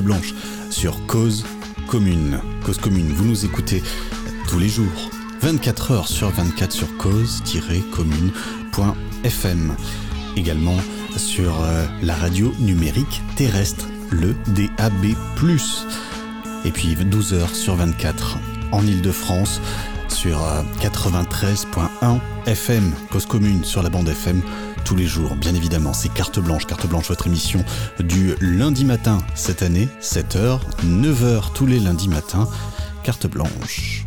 Blanche sur Cause Commune. Cause Commune, vous nous écoutez tous les jours, 24 heures sur 24 sur cause-commune.fm. Également sur euh, la radio numérique terrestre, le DAB+. Et puis 12 heures sur 24 en Ile-de-France sur 93.1 euh, FM, Cause Commune sur la bande FM tous les jours. Bien évidemment, c'est Carte Blanche. Carte Blanche, votre émission du lundi matin cette année, 7h, 9h tous les lundis matins. Carte Blanche.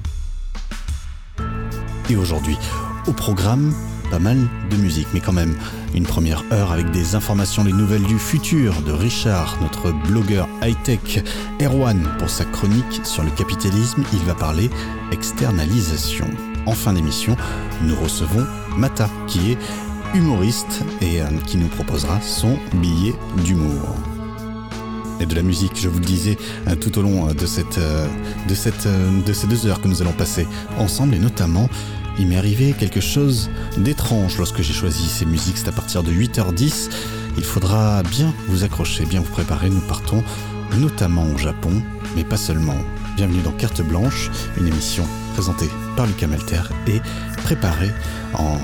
Et aujourd'hui, au programme, pas mal de musique, mais quand même une première heure avec des informations, les nouvelles du futur de Richard, notre blogueur high-tech. Erwan, pour sa chronique sur le capitalisme, il va parler externalisation. En fin d'émission, nous recevons Mata, qui est humoriste et euh, qui nous proposera son billet d'humour. Et de la musique, je vous le disais euh, tout au long euh, de, cette, de, cette, de ces deux heures que nous allons passer ensemble, et notamment, il m'est arrivé quelque chose d'étrange lorsque j'ai choisi ces musiques, c'est à partir de 8h10. Il faudra bien vous accrocher, bien vous préparer, nous partons notamment au Japon, mais pas seulement. Bienvenue dans Carte Blanche, une émission présentée par Lucas Melter et préparée en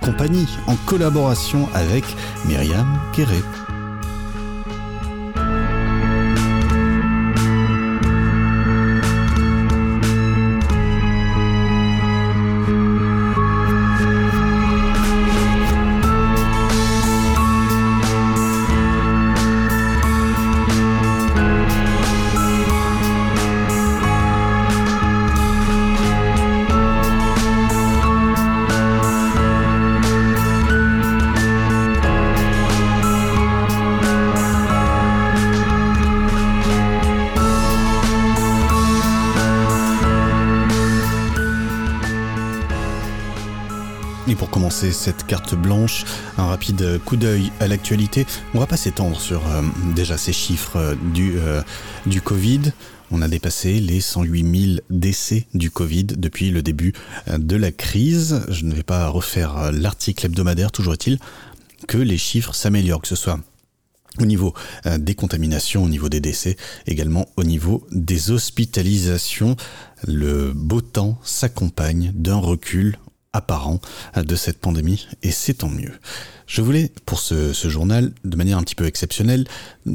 compagnie, en collaboration avec Myriam Kéré. Cette carte blanche, un rapide coup d'œil à l'actualité. On va pas s'étendre sur euh, déjà ces chiffres euh, du, euh, du Covid. On a dépassé les 108 000 décès du Covid depuis le début de la crise. Je ne vais pas refaire l'article hebdomadaire, toujours est-il que les chiffres s'améliorent, que ce soit au niveau des contaminations, au niveau des décès, également au niveau des hospitalisations. Le beau temps s'accompagne d'un recul apparent de cette pandémie et c'est tant mieux. Je voulais, pour ce, journal, de manière un petit peu exceptionnelle,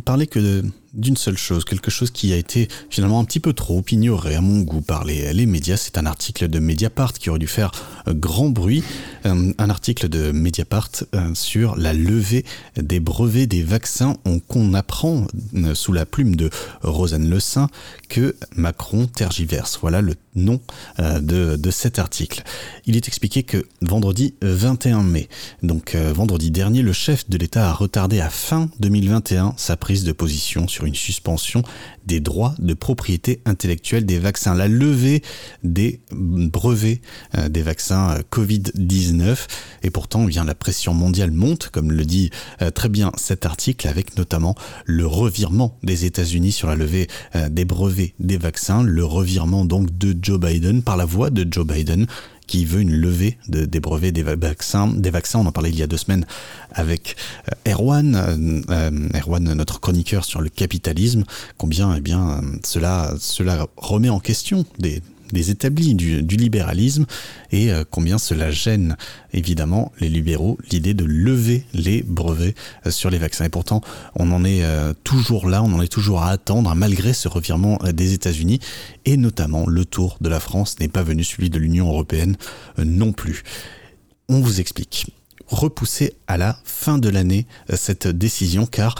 parler que d'une seule chose, quelque chose qui a été finalement un petit peu trop ignoré à mon goût par les, médias. C'est un article de Mediapart qui aurait dû faire euh, grand bruit, euh, un article de Mediapart euh, sur la levée des brevets des vaccins. On, qu'on apprend sous la plume de Rosanne Le Saint que Macron tergiverse. Voilà le nom de, de cet article. Il est expliqué que vendredi 21 mai, donc vendredi dernier, le chef de l'État a retardé à fin 2021 sa prise de position sur une suspension des droits de propriété intellectuelle des vaccins, la levée des brevets euh, des vaccins euh, Covid-19. Et pourtant, eh bien la pression mondiale monte, comme le dit euh, très bien cet article, avec notamment le revirement des États-Unis sur la levée des brevets des vaccins, le revirement donc de Joe Biden par la voix de Joe Biden qui veut une levée de, des brevets des vaccins, des vaccins. On en parlait il y a deux semaines avec euh, Erwan, euh, euh, Erwan, notre chroniqueur sur le capitalisme. Combien, eh bien, cela, cela remet en question des, des établis du, libéralisme et euh, combien cela gêne évidemment les libéraux l'idée de lever les brevets euh, sur les vaccins. Et pourtant, on en est euh, toujours là, on en est toujours à attendre malgré ce revirement des États-Unis et notamment le tour de la France n'est pas venu celui de l'Union européenne non plus. On vous explique repousser à la fin de l'année cette décision car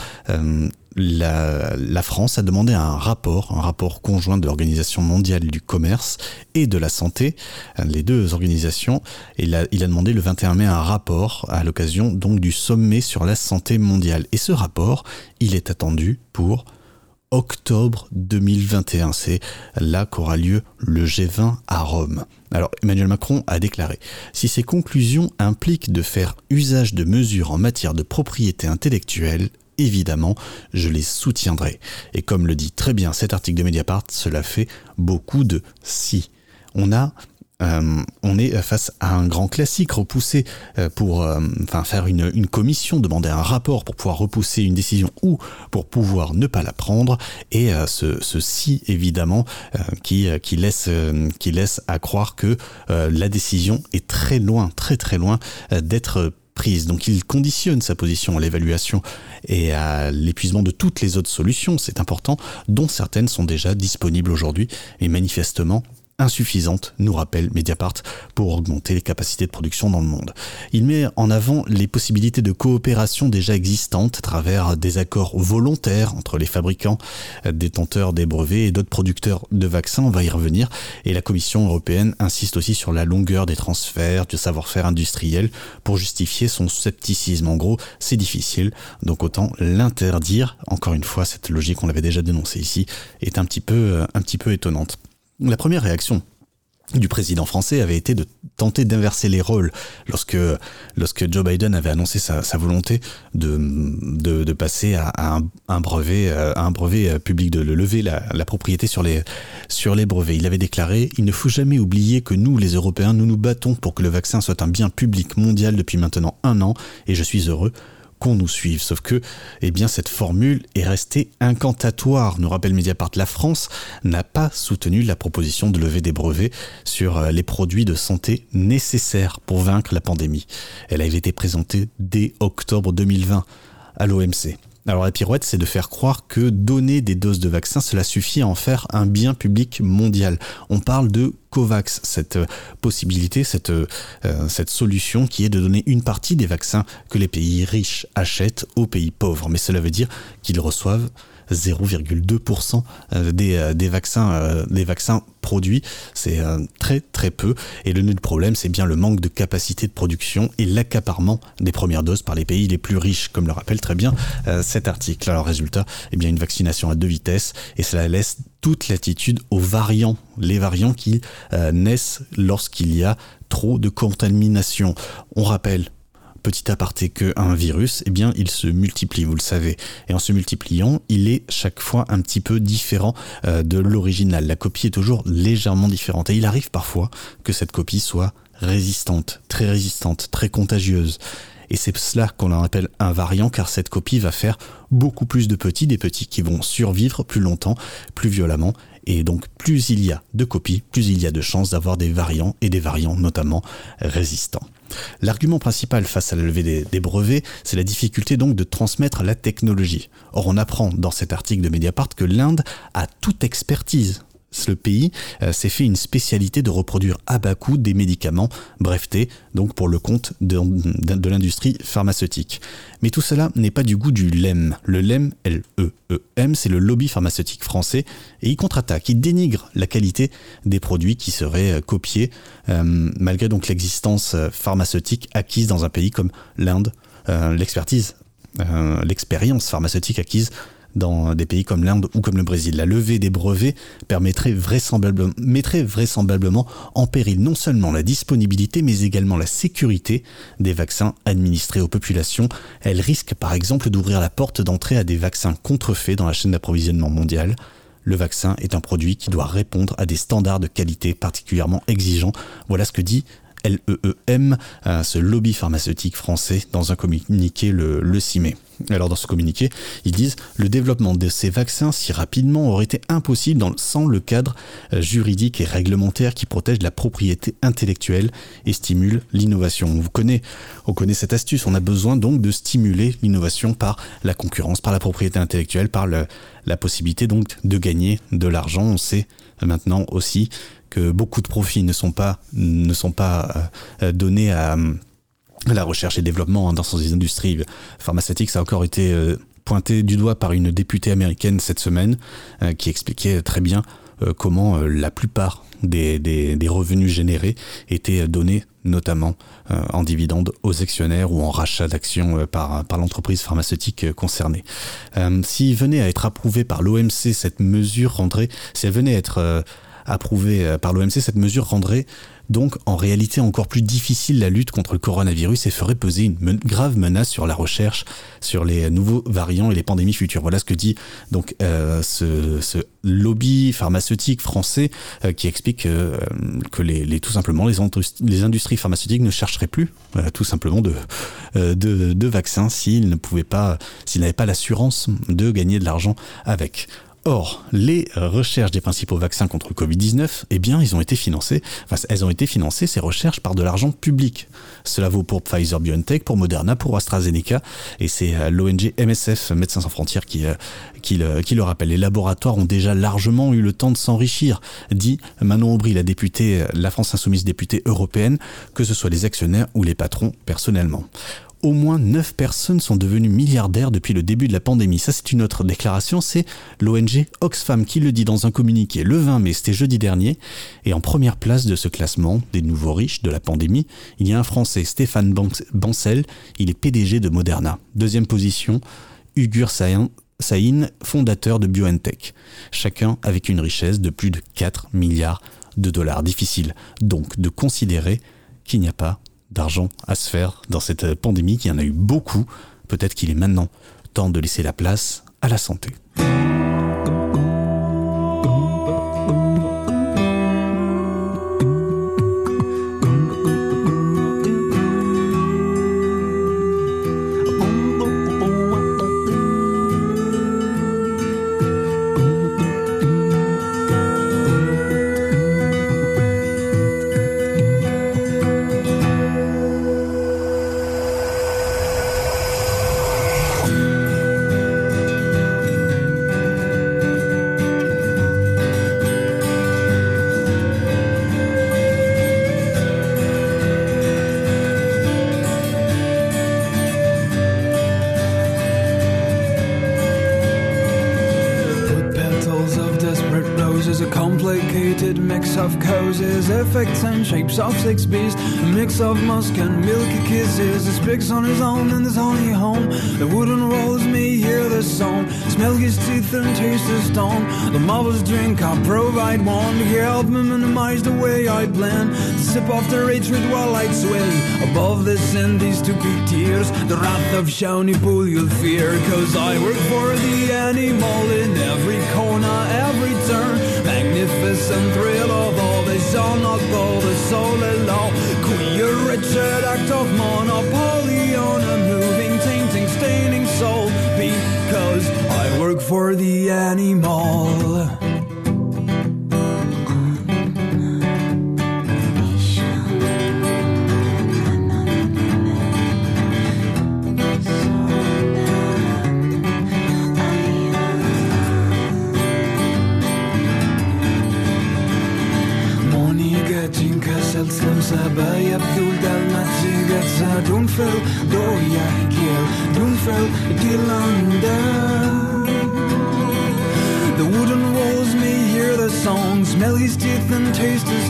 la, France a demandé un rapport, un rapport conjoint de l'Organisation mondiale du commerce et de la santé, les deux organisations, et il a, il a demandé le 21 mai un rapport à l'occasion donc du sommet sur la santé mondiale. Et ce rapport, il est attendu pour octobre 2021. C'est là qu'aura lieu le G20 à Rome. Alors Emmanuel Macron a déclaré, si ces conclusions impliquent de faire usage de mesures en matière de propriété intellectuelle, évidemment, je les soutiendrai. Et comme le dit très bien cet article de Mediapart, cela fait beaucoup de si. On a euh, on est face à un grand classique repoussé euh, pour euh, enfin faire une, commission, demander un rapport pour pouvoir repousser une décision ou pour pouvoir ne pas la prendre et ce, ceci évidemment qui, qui, laisse, qui laisse à croire que la décision est très loin, très très loin d'être Donc il conditionne sa position à l'évaluation et à l'épuisement de toutes les autres solutions, c'est important, dont certaines sont déjà disponibles aujourd'hui et manifestement insuffisante, nous rappelle Mediapart, pour augmenter les capacités de production dans le monde. Il met en avant les possibilités de coopération déjà existantes à travers des accords volontaires entre les fabricants, détenteurs des brevets et d'autres producteurs de vaccins, on va y revenir, et la Commission européenne insiste aussi sur la longueur des transferts, du savoir-faire industriel pour justifier son scepticisme. En gros, c'est difficile, donc autant l'interdire. Encore une fois, cette logique, on l'avait déjà dénoncée ici, est un petit peu, un petit peu étonnante. La première réaction du président français avait été de tenter d'inverser les rôles lorsque, Joe Biden avait annoncé sa, volonté de, passer à, un, brevet, euh, euh, public, de lever la, propriété sur les brevets. Il avait déclaré Il ne faut jamais oublier que nous, les Européens, nous nous battons pour que le vaccin soit un bien public mondial depuis maintenant un an et je suis heureux qu'on nous suive. Sauf que, eh bien, cette formule est restée incantatoire. Nous rappelle Mediapart, la France n'a pas soutenu la proposition de lever des brevets sur euh, les produits de santé nécessaires pour vaincre la pandémie. Elle a été présentée dès octobre 2020 à l'OMC. Alors la pirouette, c'est de faire croire que donner des doses de vaccins, cela suffit à en faire un bien public mondial. On parle de COVAX, cette euh, possibilité, cette, euh, cette solution qui est de donner une partie des vaccins que les pays riches achètent aux pays pauvres. Mais cela veut dire qu'ils reçoivent 0,2% euh, des, euh, des, vaccins, euh, des vaccins produits. C'est très très peu. Et le nœud de problème, c'est bien le manque de capacité de production et l'accaparement des premières doses par les pays les plus riches, comme le rappelle très bien cet article. Alors résultat, eh bien une vaccination à deux vitesses et cela laisse toute l'attitude aux variants, les variants qui naissent lorsqu'il y a trop de contamination. On rappelle petit aparté qu'un virus, eh bien, il se multiplie, vous le savez. Et en se multipliant, il est chaque fois un petit peu différent euh, de l'original. La copie est toujours légèrement différente. Et il arrive parfois que cette copie soit résistante, très résistante, très contagieuse. Et c'est cela qu'on appelle un variant, car cette copie va faire beaucoup plus de petits, des petits qui vont survivre plus longtemps, plus violemment. Et donc plus il y a de copies, plus il y a de chances d'avoir des variants, et des variants notamment résistants. L'argument principal face à la levée des, brevets, c'est la difficulté donc de transmettre la technologie. Or, on apprend dans cet article de Mediapart que l'Inde a toute expertise le pays euh, s'est fait une spécialité de reproduire à bas coût des médicaments brevetés, donc pour le compte de, l'industrie pharmaceutique. Mais tout cela n'est pas du goût du LEM. Le LEM, L-E-E-M, c'est le lobby pharmaceutique français, et il contre-attaque, il dénigre la qualité des produits qui seraient euh, copiés, euh, malgré donc l'existence pharmaceutique acquise dans un pays comme l'Inde, l'expertise, l'expérience pharmaceutique acquise dans des pays comme l'Inde ou comme le Brésil. La levée des brevets permettrait vraisemblablement, mettrait vraisemblablement en péril non seulement la disponibilité mais également la sécurité des vaccins administrés aux populations. Elle risque par exemple d'ouvrir la porte d'entrée à des vaccins contrefaits dans la chaîne d'approvisionnement mondiale. Le vaccin est un produit qui doit répondre à des standards de qualité particulièrement exigeants. Voilà ce que dit LEEM, euh, ce lobby pharmaceutique français, dans un communiqué le, le 6 mai. Alors dans ce communiqué, ils disent le développement de ces vaccins si rapidement aurait été impossible sans le cadre euh, juridique et réglementaire qui protège la propriété intellectuelle et stimule l'innovation. On connaît, on connaît cette astuce. On a besoin donc de stimuler l'innovation par la concurrence, par la propriété intellectuelle, par la possibilité donc de gagner de l'argent. On sait maintenant aussi que beaucoup de profits ne sont pas, ne sont pas euh, donnés à, la recherche et développement hein, dans ces industries pharmaceutiques. Ça a encore été euh, pointé du doigt par une députée américaine cette semaine euh, qui expliquait très bien comment la plupart des, des, revenus générés étaient donnés notamment en dividendes aux actionnaires ou en rachat d'actions par, par l'entreprise pharmaceutique concernée. Venait à être approuvé par l'OMC, cette mesure rendrait, si elle venait à être approuvée euh, par l'OMC, cette mesure rendrait donc en réalité encore plus difficile la lutte contre le coronavirus et ferait peser une grave menace sur la recherche, sur les nouveaux variants et les pandémies futures. Voilà ce que dit donc euh, ce, lobby pharmaceutique français euh, qui explique euh, que les, tout simplement les, industries pharmaceutiques ne chercheraient plus tout simplement de, de, de vaccins s'ils ne pouvaient pas, s'ils n'avaient pas l'assurance de gagner de l'argent avec. Or, les recherches des principaux vaccins contre le Covid-19, eh bien, ils ont été financés, enfin, elles ont été financées, ces recherches, par de l'argent public. Cela vaut pour Pfizer BioNTech, pour Moderna, pour AstraZeneca, et c'est euh, l'ONG MSF, Médecins sans frontières, qui, euh, qui, le, qui le rappelle. Les laboratoires ont déjà largement eu le temps de s'enrichir, dit Manon Aubry, la députée, la France Insoumise députée européenne, que ce soit les actionnaires ou les patrons personnellement au moins 9 personnes sont devenues milliardaires depuis le début de la pandémie. Ça, c'est une autre déclaration. C'est l'ONG Oxfam qui le dit dans un communiqué le 20 mai, c'était jeudi dernier. Et en première place de ce classement des nouveaux riches de la pandémie, il y a un Français, Stéphane Bancel. Il est PDG de Moderna. Deuxième position, Ugur Sahin, fondateur de BioNTech. Chacun avec une richesse de plus de 4 milliards de dollars. Difficile donc de considérer qu'il n'y a pas d'argent à se faire dans cette pandémie, qu'il y en a eu beaucoup. Peut-être qu'il est maintenant temps de laisser la place à la santé. Six beasts, a mix of musk and milky kisses. He speaks on his own in this honey home. The wooden walls me hear the song, smell his teeth and taste the stone. The marvelous drink I provide one to help me minimize the way I blend. Sip off the hatred while I sway above this and these stupid tears. The wrath of Shawnee Pool you'll fear, cause I work for the animal in every corner, every turn. Magnificent thrill all not gold soul alone. Queer Richard act of monopoly on a moving, tainting, staining soul. Because I work for the animal.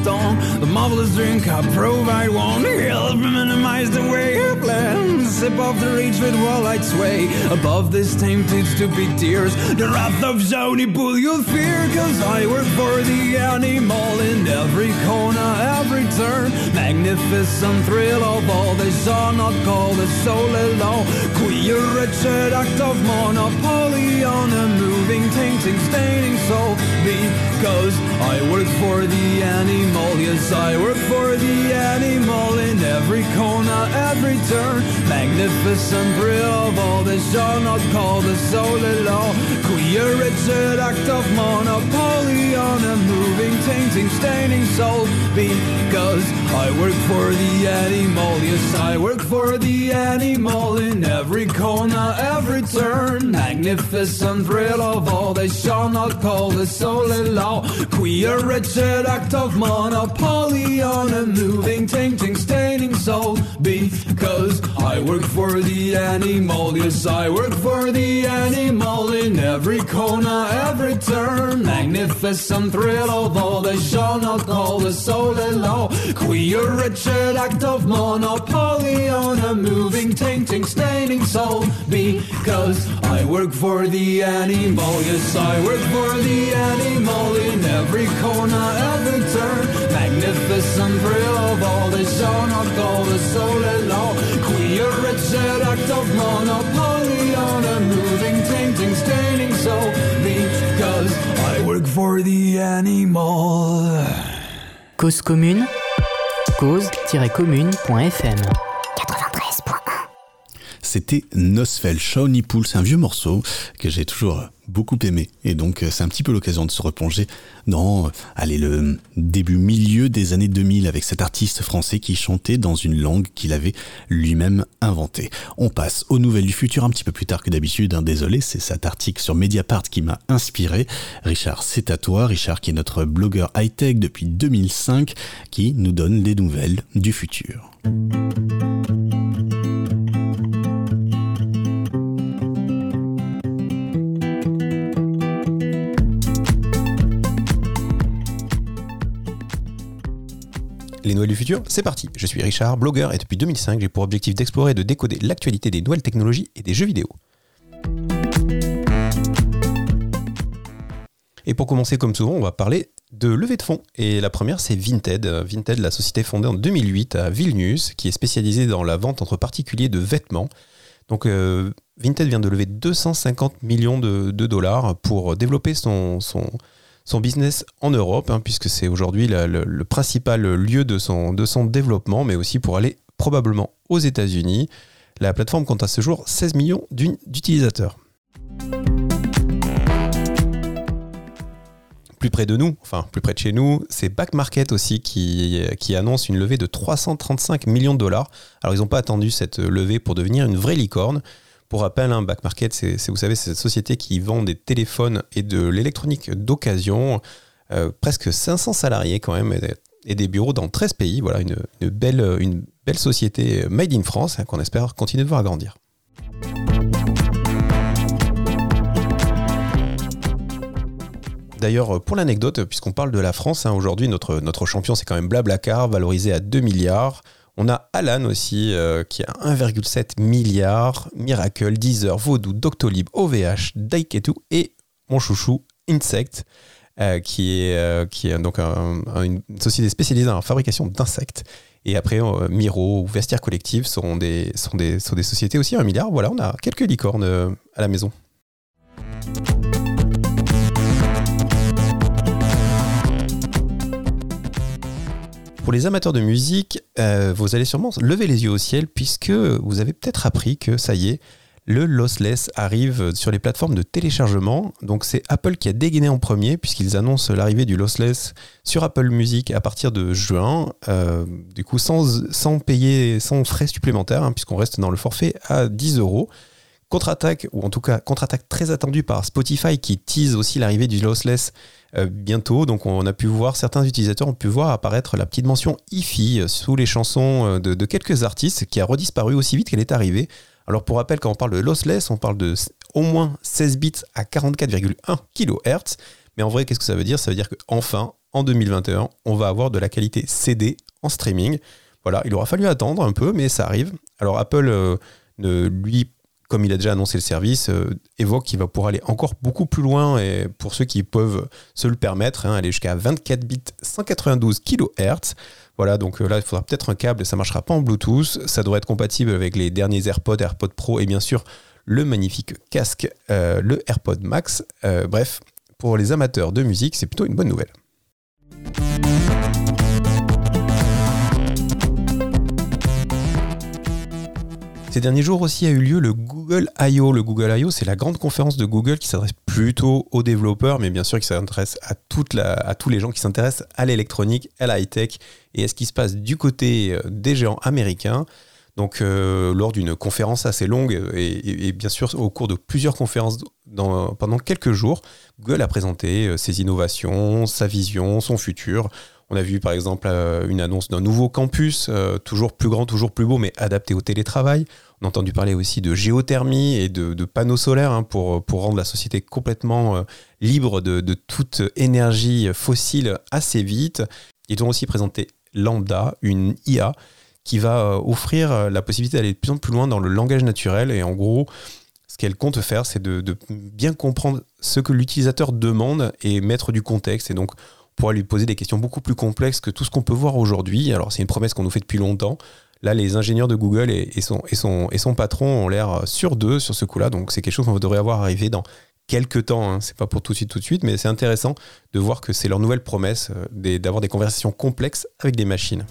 Tongue The marvelous drink I provide won't help minimize the way I plan Sip off the rage with I sway. Above this tainted stupid tears. The wrath of Zony Bull you'll fear Cause I work for the animal In every corner, every turn. Magnificent thrill of all They saw not call the soul alone. Queer wretched act of monopoly On a moving, tainting, staining soul. Because I work for the animal. Yes, I work for the animal In every corner, every turn. Magnificent of all They shall not call the soul alone Queer wretched act of monopoly On a moving, tainting, staining soul. Because I work for the animal. Yes, I work for the animal In every corner, every turn. Magnificent thrill of all They shall not call the soul alone Queer wretched act of monopoly On a moving, tainting, staining soul. Because I work for the animal Yes, I work for the animal In every corner, every turn. Magnificent thrill of all They shall not call the soul Queer Richard act of monopoly on a moving, tainting, staining soul. Because I work for the animal, yes, I work for the animal in every corner, every turn. Magnificent thrill of all this on call the soul alone. Queer Richard act of monopoly on a moving, tainting, staining soul. Because I work for the animal. Cause commune, cause-commune.fm. C'était Nosfell, Shawnee Pool, c'est un vieux morceau que j'ai toujours beaucoup aimé. Et donc c'est un petit peu l'occasion de se replonger dans allez, le début milieu des années 2000 avec cet artiste français qui chantait dans une langue qu'il avait lui-même inventée. On passe aux nouvelles du futur un petit peu plus tard que d'habitude. Hein, désolé, c'est cet article sur Mediapart qui m'a inspiré. Richard, c'est à toi. Richard qui est notre blogueur high-tech depuis 2005 qui nous donne des nouvelles du futur. Les Noëls du futur, c'est parti. Je suis Richard, blogueur, et depuis 2005, j'ai pour objectif d'explorer et de décoder l'actualité des nouvelles technologies et des jeux vidéo. Et pour commencer, comme souvent, on va parler de levée de fonds. Et la première, c'est Vinted. Vinted, la société fondée en 2008 à Vilnius, qui est spécialisée dans la vente entre particuliers de vêtements. Donc, euh, Vinted vient de lever 250 millions de, dollars pour développer son, son, son business en Europe, hein, puisque c'est aujourd'hui le, principal lieu de son, développement, mais aussi pour aller probablement aux États-Unis. La plateforme compte à ce jour 16 millions d'utilisateurs. Plus près de nous, enfin plus près de chez nous, c'est Back Market aussi qui, qui annonce une levée de 335 millions de dollars. Alors ils n'ont pas attendu cette levée pour devenir une vraie licorne. Pour rappel, un Back Market, c'est, vous savez, c'est cette société qui vend des téléphones et de l'électronique d'occasion. Euh, presque 500 salariés quand même et, des bureaux dans 13 pays. Voilà, une, belle, une belle société made in France hein, qu'on espère continuer de voir agrandir. D'ailleurs, pour l'anecdote, puisqu'on parle de la France, hein, aujourd'hui notre, notre champion c'est quand même Blablacar, valorisé à 2 milliards. On a Alan aussi, euh, qui a 1,7 milliard, Miracle, Deezer, Vodou, Doctolib, OVH, Daiketu et mon chouchou, Insect, euh, qui, est, euh, qui est donc une société spécialisée en fabrication d'insectes. Et après, Miro ou Vestiaire Collective sont des, sont, des, sont des sociétés aussi à 1 milliard. Voilà, on a quelques licornes à la maison. Pour les amateurs de musique, euh, vous allez sûrement lever les yeux au ciel puisque vous avez peut-être appris que ça y est, le lossless arrive sur les plateformes de téléchargement. Donc c'est Apple qui a dégainé en premier puisqu'ils annoncent l'arrivée du lossless sur Apple Music à partir de juin. Euh, du coup sans, payer, sans frais supplémentaires hein, puisqu'on reste dans le forfait à 10 euros. Contre-attaque, ou en tout cas contre-attaque très attendue par Spotify qui tease aussi l'arrivée du lossless euh, bientôt. Donc on a pu voir, certains utilisateurs ont pu voir apparaître la petite mention IFI sous les chansons euh, de, quelques artistes qui a redisparu aussi vite qu'elle est arrivée. Alors pour rappel, quand on parle de lossless, on parle de au moins 16 bits à 44,1 kHz. Mais en vrai, qu'est-ce que ça veut dire? Ça veut dire qu'enfin, en 2021, on va avoir de la qualité CD en streaming. Voilà, il aura fallu attendre un peu, mais ça arrive. Alors Apple euh, ne lui comme il a déjà annoncé le service, euh, évoque qu'il va pouvoir aller encore beaucoup plus loin et pour ceux qui peuvent se le permettre, hein, aller jusqu'à 24 bits 192 kHz. Voilà, donc euh, là, il faudra peut-être un câble, ça ne marchera pas en Bluetooth. Ça devrait être compatible avec les derniers AirPods, AirPods Pro et bien sûr le magnifique casque, euh, le AirPod Max. bref, pour les amateurs de musique, c'est plutôt une bonne nouvelle. Ces derniers jours aussi a eu lieu le Google I.O. Le Google I.O. c'est la grande conférence de Google qui s'adresse plutôt aux développeurs, mais bien sûr qui s'adresse à, à tous les gens qui s'intéressent à l'électronique, à la high-tech et à ce qui se passe du côté euh, des géants américains. Donc, euh, lors d'une conférence assez longue et, bien sûr au cours de plusieurs conférences pendant quelques jours, Google a présenté euh, ses innovations, sa vision, son futur. On a vu par exemple une annonce d'un nouveau campus, toujours plus grand, toujours plus beau, mais adapté au télétravail. On a entendu parler aussi de géothermie et de, panneaux solaires hein, pour, pour rendre la société complètement euh, libre de, toute énergie fossile assez vite. Ils ont aussi présenté Lambda, une IA qui va euh, offrir la possibilité d'aller de plus en plus loin dans le langage naturel. Et en gros, ce qu'elle compte faire, c'est de, de, bien comprendre ce que l'utilisateur demande et mettre du contexte. Et donc, on pourra lui poser des questions beaucoup plus complexes que tout ce qu'on peut voir aujourd'hui. Alors, c'est une promesse qu'on nous fait depuis longtemps. Là, les ingénieurs de Google et, son, patron ont l'air sur deux sur ce coup-là. Donc, c'est quelque chose qu'on devrait avoir arrivé dans quelques temps. Hein. C'est pas pour tout de suite, tout de suite, mais c'est intéressant de voir que c'est leur nouvelle promesse euh, d'avoir des conversations complexes avec des machines.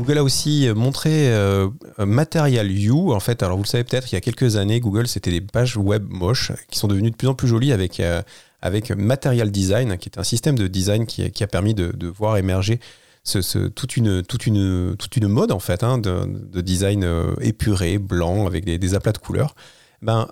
Google a aussi montré euh, Material You. En fait, alors vous le savez peut-être, il y a quelques années, Google, c'était des pages web moches qui sont devenues de plus en plus jolies avec, euh, avec Material Design, qui est un système de design qui, a permis de, voir émerger toute, une, mode en fait hein, de, design euh, épuré, blanc, avec des, aplats de couleurs. Ben,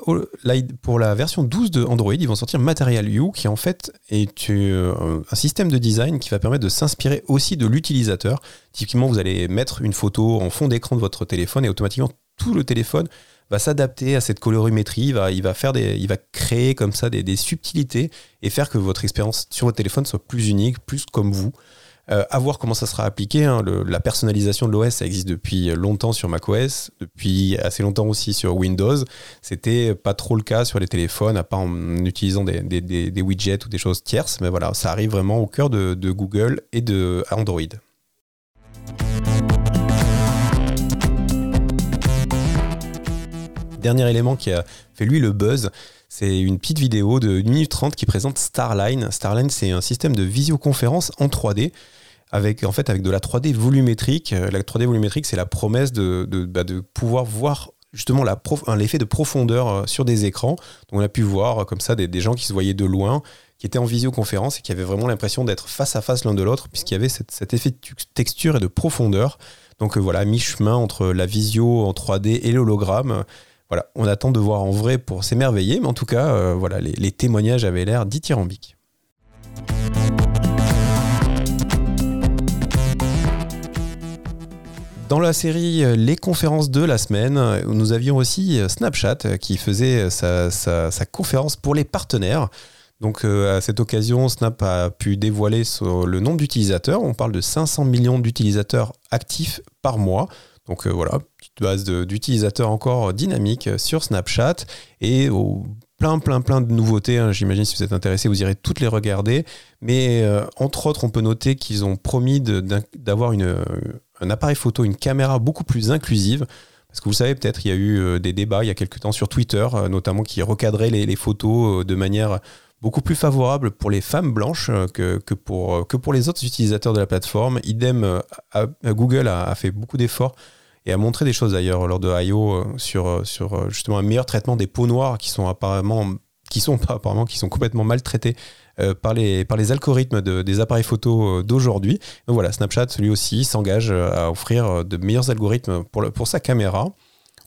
pour la version 12 de Android, ils vont sortir Material You, qui en fait est euh, un système de design qui va permettre de s'inspirer aussi de l'utilisateur. Typiquement, vous allez mettre une photo en fond d'écran de votre téléphone et automatiquement tout le téléphone va s'adapter à cette colorimétrie, il va, il va, faire des, il va créer comme ça des, des subtilités et faire que votre expérience sur votre téléphone soit plus unique, plus comme vous. Euh, à voir comment ça sera appliqué. Hein. la personnalisation de l'OS, ça existe depuis longtemps sur macOS, depuis assez longtemps aussi sur Windows. C'était pas trop le cas sur les téléphones, à part en utilisant des, des, widgets ou des choses tierces. Mais voilà, ça arrive vraiment au cœur de, de Google et de Android. Dernier élément qui a fait lui le buzz, c'est une petite vidéo de 1 minute 30 qui présente Starline. Starline, c'est un système de visioconférence en 3D avec en fait avec de la 3D volumétrique. Euh, la 3D volumétrique, c'est la promesse de, de, bah, pouvoir voir justement l'effet de profondeur euh, sur des écrans. Donc on a pu voir euh, comme ça des, gens qui se voyaient de loin, qui étaient en visioconférence et qui avaient vraiment l'impression d'être face à face l'un de l'autre, puisqu'il y avait cet effet de texture et de profondeur. Donc voilà, mi-chemin entre la visio en 3D et l'hologramme. Voilà, on attend de voir en vrai pour s'émerveiller, mais en tout cas, voilà, les, témoignages avaient l'air dithyrambiques. Dans la série euh, Les conférences de la semaine, nous avions aussi euh, Snapchat euh, qui faisait sa, conférence pour les partenaires. Donc à cette occasion, Snap a pu dévoiler le nombre d'utilisateurs. On parle de 500 millions d'utilisateurs actifs par mois. Donc voilà, petite base d'utilisateurs encore dynamique sur Snapchat et plein plein plein de nouveautés. Hein. J'imagine si vous êtes intéressé, vous irez toutes les regarder. Mais entre autres, on peut noter qu'ils ont promis d'avoir un appareil photo, une caméra beaucoup plus inclusive. Parce que vous savez, peut-être, il y a eu euh, des débats il y a quelques temps sur Twitter, euh, notamment qui recadraient les, photos euh, de manière beaucoup plus favorable pour les femmes blanches que, pour, que pour les autres utilisateurs de la plateforme. Idem, Google a, fait beaucoup d'efforts et a montré des choses d'ailleurs lors de I.O. sur, sur justement un meilleur traitement des peaux noires qui sont apparemment qui sont pas apparemment qui sont complètement maltraités euh, par, les, par les algorithmes des appareils photo euh, d'aujourd'hui. Donc voilà, Snapchat, lui aussi, s'engage euh, à offrir de meilleurs algorithmes pour, pour sa caméra.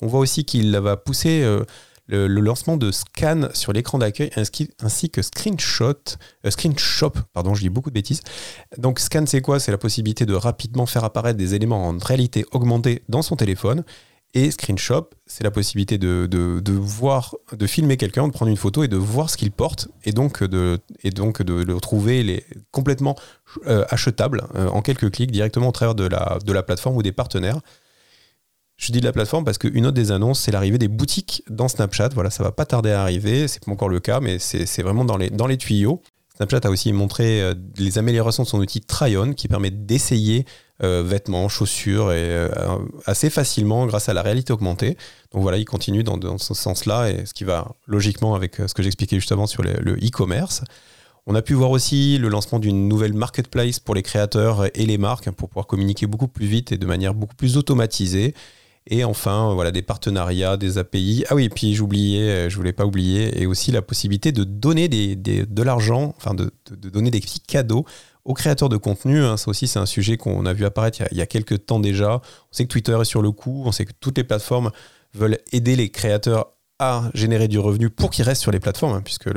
On voit aussi qu'il va pousser le, lancement de Scan sur l'écran d'accueil ainsi, que Screenshot, Screenshot, pardon, je dis beaucoup de bêtises. Donc Scan, c'est quoi? C'est la possibilité de rapidement faire apparaître des éléments en réalité augmentée dans son téléphone. Et screenshot, c'est la possibilité de, voir, de filmer quelqu'un, de prendre une photo et de voir ce qu'il porte, et donc de, le trouver les, complètement euh, achetable euh, en quelques clics directement au travers de la plateforme ou des partenaires. Je dis de la plateforme parce qu'une autre des annonces, c'est l'arrivée des boutiques dans Snapchat. Voilà, ça va pas tarder à arriver. C'est pas encore le cas, mais c'est vraiment dans les, tuyaux. Snapchat a aussi montré euh, les améliorations de son outil Tryon qui permet d'essayer euh, vêtements, chaussures, et euh, assez facilement grâce à la réalité augmentée. Donc voilà, il continue dans, ce sens-là, et ce qui va logiquement avec ce que j'expliquais juste avant sur le e-commerce. On a pu voir aussi le lancement d'une nouvelle marketplace pour les créateurs et les marques pour pouvoir communiquer beaucoup plus vite et de manière beaucoup plus automatisée. Et enfin, voilà, des partenariats, des API. Ah oui, puis j'oubliais, je voulais pas oublier, et aussi la possibilité de donner de l'argent, enfin de, donner des petits cadeaux aux créateurs de contenu. Hein. ça aussi, c'est un sujet qu'on a vu apparaître il y a, quelques temps déjà. On sait que Twitter est sur le coup, on sait que toutes les plateformes veulent aider les créateurs à générer du revenu pour qu'ils restent sur les plateformes, hein, puisque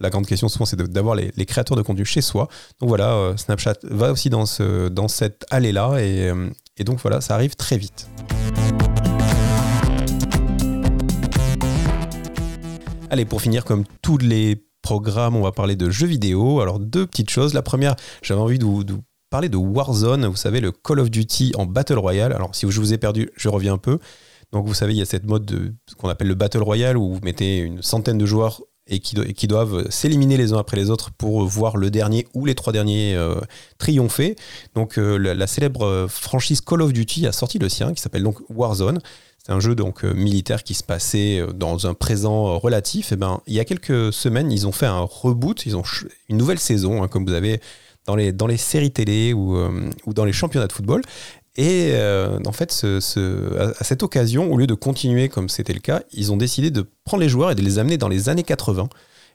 la grande question souvent c'est d'avoir les, créateurs de contenu chez soi. Donc voilà, euh, Snapchat va aussi dans, dans cette allée-là et, euh, et donc voilà, ça arrive très vite. Allez, pour finir, comme tous les programme, on va parler de jeux vidéo. Alors deux petites choses. La première, j'avais envie de vous, de vous parler de Warzone, vous savez, le Call of Duty en Battle Royale. Alors si je vous ai perdu, je reviens un peu. Donc vous savez, il y a cette mode de ce qu'on appelle le Battle Royale où vous mettez une centaine de joueurs et qui, doivent s'éliminer les uns après les autres pour voir le dernier ou les trois derniers euh, triompher. Donc euh, la, célèbre euh, franchise Call of Duty a sorti le sien qui s'appelle donc Warzone. C'est un jeu donc militaire qui se passait dans un présent relatif. Et ben, il y a quelques semaines, ils ont fait un reboot, ils ont une nouvelle saison, hein, comme vous avez dans les, dans les séries télé ou, ou dans les championnats de football. Et euh, en fait, à, à cette occasion, au lieu de continuer comme c'était le cas, ils ont décidé de prendre les joueurs et de les amener dans les années 80.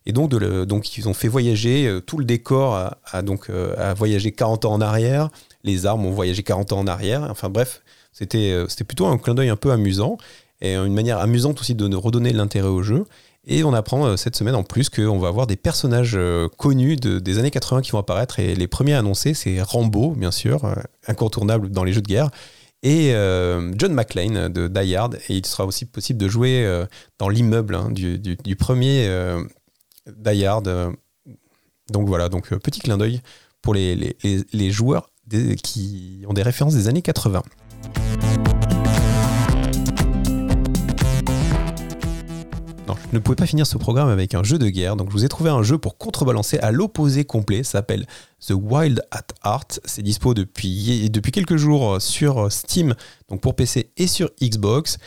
Et donc, ils ont fait voyager euh, tout le décor a donc euh, a voyagé 40 ans en arrière. Les armes ont voyagé 40 ans en arrière. Enfin bref, c'était plutôt un clin d'œil un peu amusant et une manière amusante aussi de redonner l'intérêt au jeu. Et on apprend euh, cette semaine en plus qu'on va avoir des personnages euh, connus de- des années 80 qui vont apparaître. Et les premiers annoncés, c'est Rambo, bien sûr, euh, incontournable dans les jeux de guerre, et John McClane de Die Hard. Et il sera aussi possible de jouer dans l'immeuble hein, du, premier euh, Die Hard. Donc voilà, donc petit clin d'œil pour les, les- joueurs qui ont des références des années 80. Ne pouvais pas finir ce programme avec un jeu de guerre, donc je vous ai trouvé un jeu pour contrebalancer à l'opposé complet, ça s'appelle The Wild at Heart, c'est dispo depuis, depuis quelques jours sur Steam, donc pour PC et sur Xbox,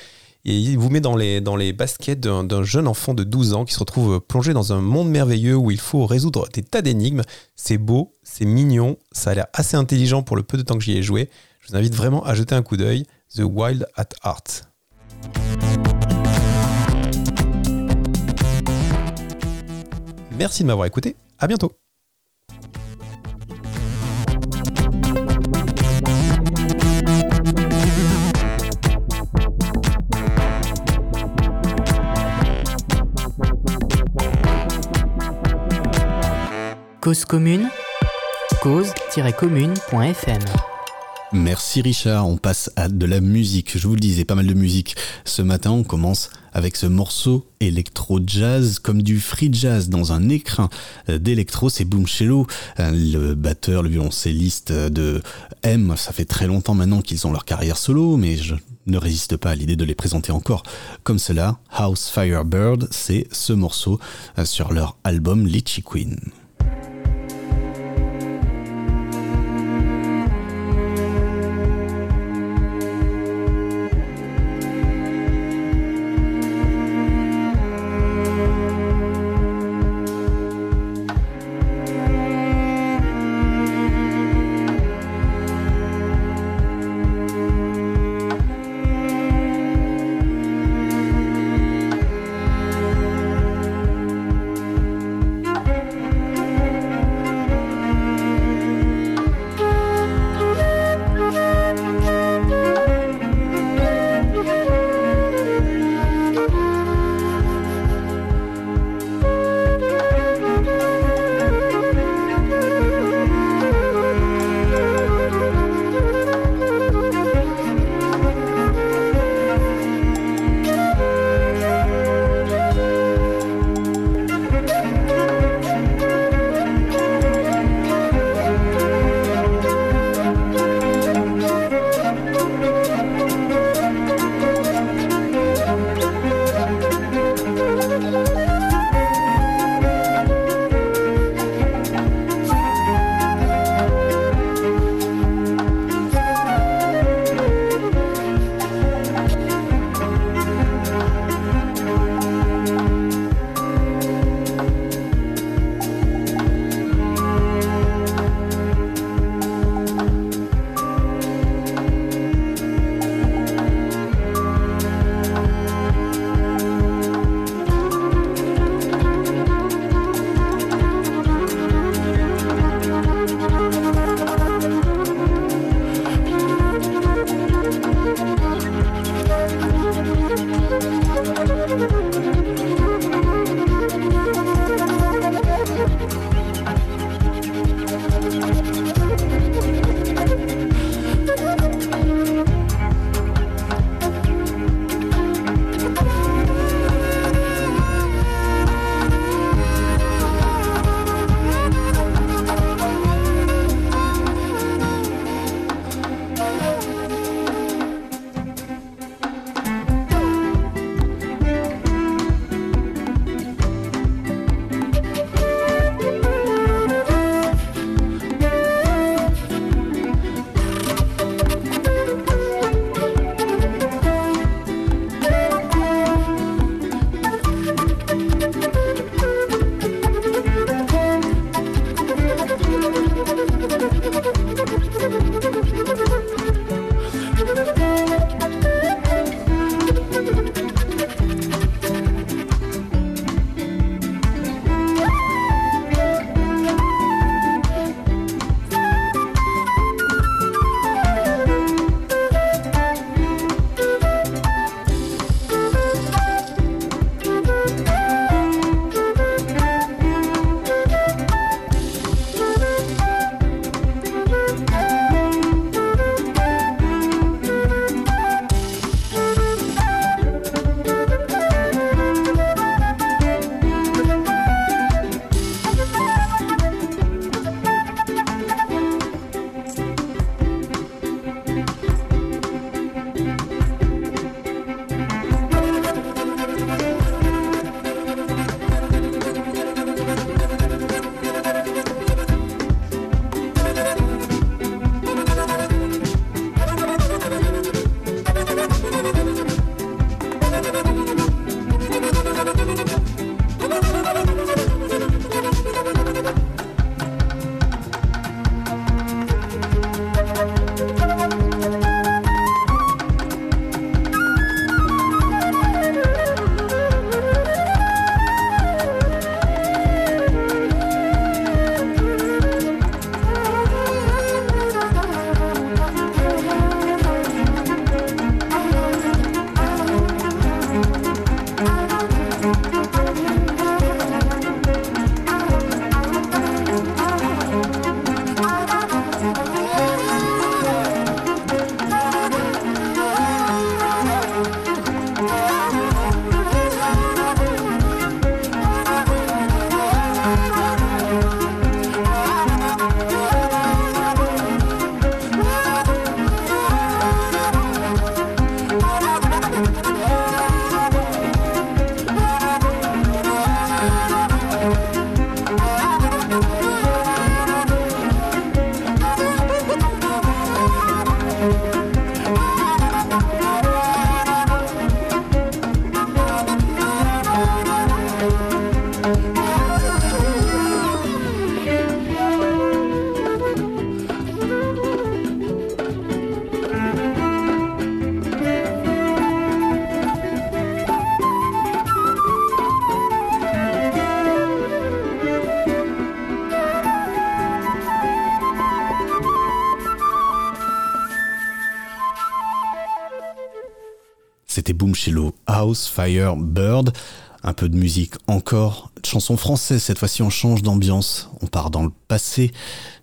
et il vous met dans les, dans les baskets d'un d'un jeune enfant de 12 ans qui se retrouve plongé dans un monde merveilleux où il faut résoudre des tas d'énigmes, c'est beau, c'est mignon, ça a l'air assez intelligent pour le peu de temps que j'y ai joué, je vous invite vraiment à jeter un coup d'œil, The Wild at Heart. Merci de m'avoir écouté. À bientôt. Cause commune, cause-commune.fm. Merci Richard, on passe à de la musique. Je vous le disais, pas mal de musique. Ce matin, on commence avec ce morceau électro-jazz, comme du free jazz dans un écrin d'électro. C'est Boom Cello, le batteur, le violoncelliste de M. Ça fait très longtemps maintenant qu'ils ont leur carrière solo, mais je ne résiste pas à l'idée de les présenter encore comme cela. House Firebird, c'est ce morceau euh, sur leur album Litchi Queen. House, Fire, Bird. Un peu de musique encore. Chanson française, cette fois-ci on change d'ambiance. On part dans le passé.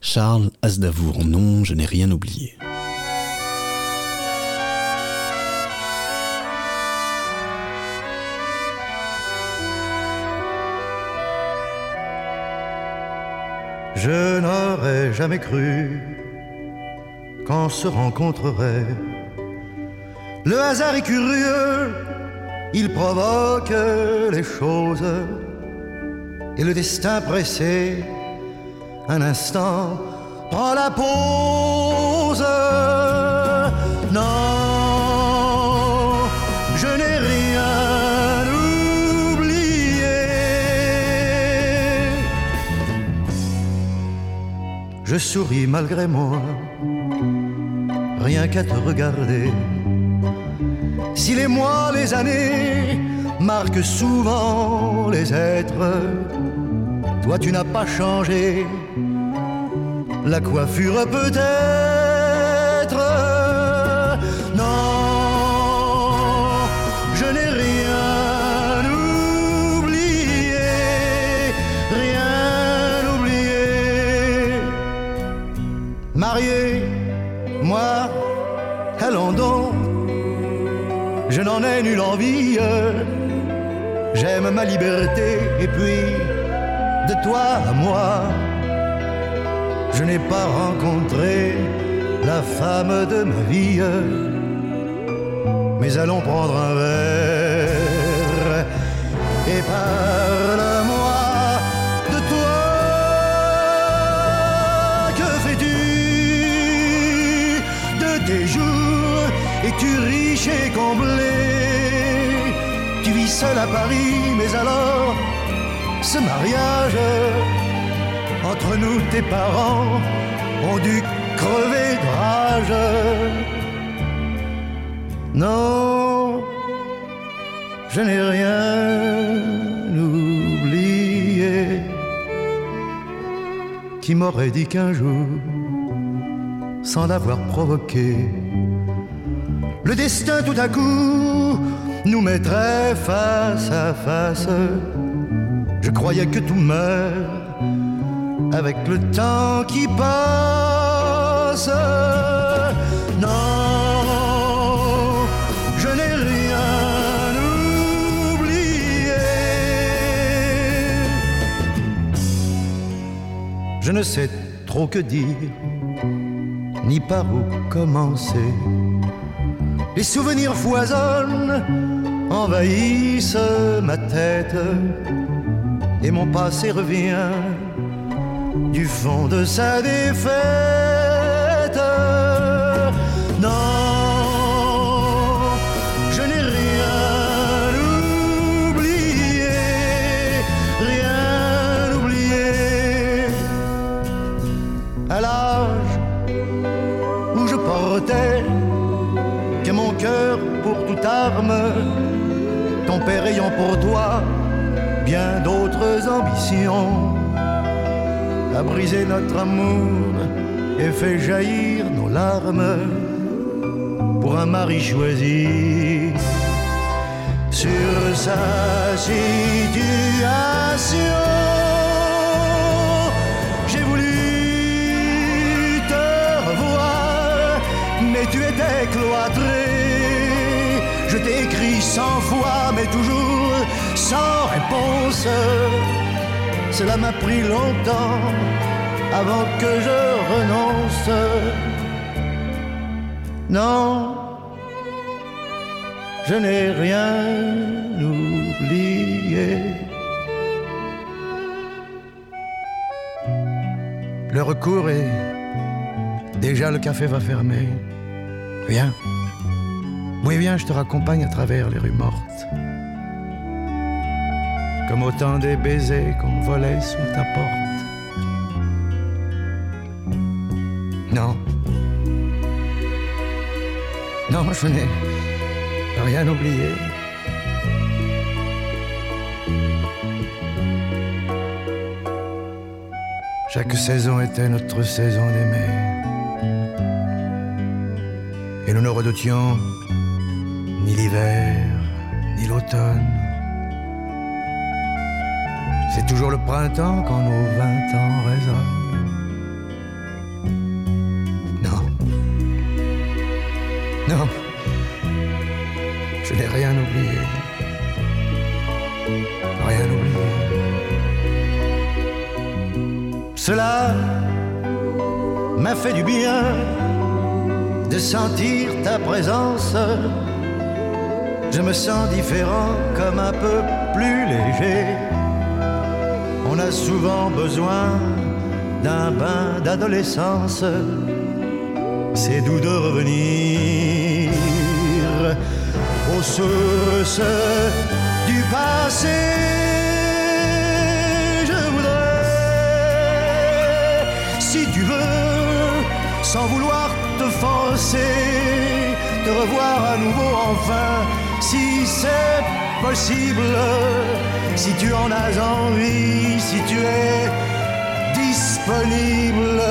Charles Aznavour, non, je n'ai rien oublié. Je n'aurais jamais cru qu'on se rencontrerait. Le hasard est curieux, il provoque les choses. Et le destin pressé, un instant, prend la pause. Non, je n'ai rien oublié. Je souris malgré moi, rien qu'à te regarder. Si les mois, les années marquent souvent les êtres, toi tu n'as pas changé. La coiffure peut-être. N'en ai nulle envie. J'aime ma liberté et puis de toi à moi, je n'ai pas rencontré la femme de ma vie. Mais allons prendre un verre et parle-moi de toi. Que fais-tu de tes jours? Es-tu riche et comblé Tu vis seul à Paris, mais alors, ce mariage entre nous, tes parents ont dû crever de rage. Non, je n'ai rien oublié. Qui m'aurait dit qu'un jour, sans l'avoir provoqué, le destin tout à coup nous mettrait face à face. Je croyais que tout meurt avec le temps qui passe. Non, je n'ai rien oublié. Je ne sais trop que dire, ni par où commencer. Les souvenirs foisonnent, envahissent ma tête, et mon passé revient du fond de sa défaite. Pour toi bien d'autres ambitions a brisé notre amour et fait jaillir nos larmes pour un mari choisi sur sa situation. J'ai voulu te revoir, mais tu étais cloîtré. Je t'ai écrit cent fois, mais toujours sans réponse. Cela m'a pris longtemps avant que je renonce. Non, je n'ai rien oublié. Le recours est déjà le café va fermer. Viens. Oui, viens, je te raccompagne à travers les rues mortes comme autant des baisers qu'on volait sous ta porte. Non. Non, je n'ai rien oublié. Chaque saison était notre saison d'aimer. Et nous ne redoutions ni l'automne. C'est toujours le printemps quand nos vingt ans résonnent. Non. Non. Je n'ai rien oublié. Rien oublié. Cela m'a fait du bien de sentir ta présence. Je me sens différent, comme un peu plus léger. On a souvent besoin d'un bain d'adolescence. C'est doux de revenir aux sources du passé. Je voudrais, si tu veux, sans vouloir te forcer, te revoir à nouveau enfin, si c'est possible, si tu en as envie, si tu es disponible,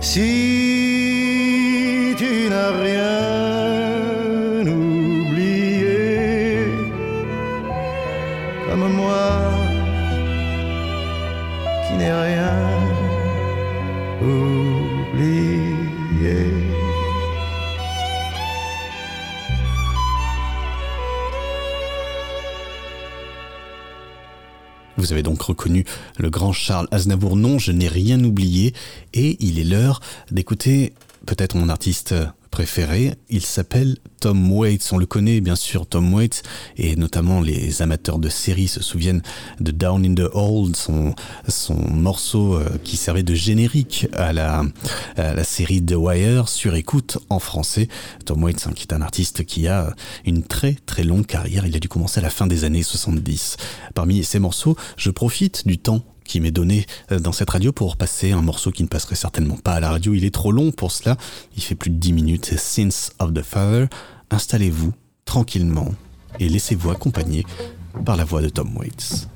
si Avez donc reconnu le grand Charles Aznavour. Non, je n'ai rien oublié. Et il est l'heure d'écouter peut-être mon artiste préféré. Il s'appelle Tom Waits. On le connaît bien sûr, Tom Waits, et notamment les amateurs de séries se souviennent de Down in the Hole, son, son morceau euh, qui servait de générique à la, la série The Wire sur écoute en français. Tom Waits, hein, qui est un artiste qui a une très très longue carrière. Il a dû commencer à la fin des années 70. Parmi ces morceaux, je profite du temps qui m'est donné euh, dans cette radio pour passer un morceau qui ne passerait certainement pas à la radio. Il est trop long pour cela. Il fait plus de 10 minutes. C'est Sins of the Father. Installez-vous tranquillement et laissez-vous accompagner par la voix de Tom Waits.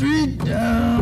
Street down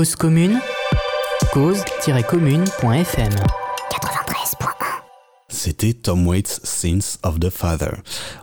Cause commune, cause-commune.fm. c'était Tom Waits' Sins of the Father.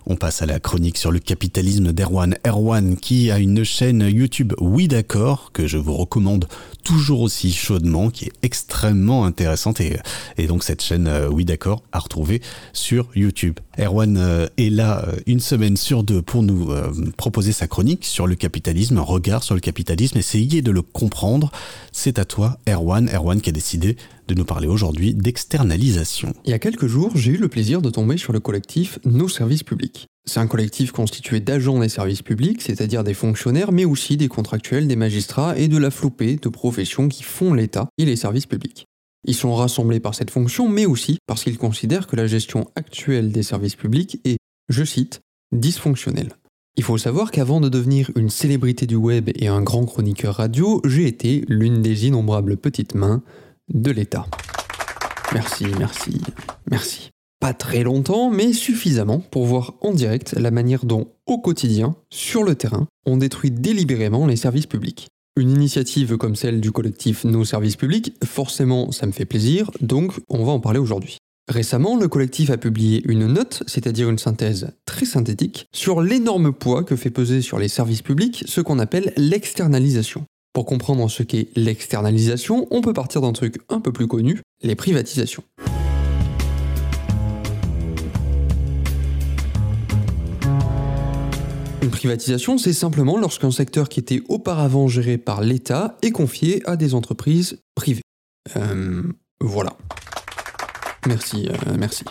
On passe à la chronique sur le capitalisme d'Erwan. Erwan qui a une chaîne YouTube Oui d'accord que je vous recommande toujours aussi chaudement, qui est extrêmement intéressante et, donc cette chaîne euh, Oui d'accord à retrouver sur YouTube. Erwan euh, est là euh, une semaine sur deux pour nous proposer sa chronique sur le capitalisme, un regard sur le capitalisme, essayer de le comprendre. C'est à toi Erwan, Erwan qui a décidé de nous parler aujourd'hui d'externalisation. Il y a quelques jours, j'ai eu le plaisir de tomber sur le collectif Nos services publics. C'est un collectif constitué d'agents des services publics, c'est-à-dire des fonctionnaires, mais aussi des contractuels, des magistrats et de la flopée de professions qui font l'État et les services publics. Ils sont rassemblés par cette fonction, mais aussi parce qu'ils considèrent que la gestion actuelle des services publics est, je cite, dysfonctionnelle. Il faut savoir qu'avant de devenir une célébrité du web et un grand chroniqueur radio, j'ai été l'une des innombrables petites mains de l'État. Merci, merci, merci. Pas très longtemps, mais suffisamment pour voir en direct la manière dont, au quotidien, sur le terrain, on détruit délibérément les services publics. Une initiative comme celle du collectif Nos services publics, forcément ça me fait plaisir, donc on va en parler aujourd'hui. Récemment, le collectif a publié une note, c'est-à-dire une synthèse très synthétique, sur l'énorme poids que fait peser sur les services publics ce qu'on appelle l'externalisation. Pour comprendre ce qu'est l'externalisation, on peut partir d'un truc un peu plus connu, les privatisations. Une privatisation, c'est simplement lorsqu'un secteur qui était auparavant géré par l'État est confié à des entreprises privées. Euh, voilà. Merci, euh, merci.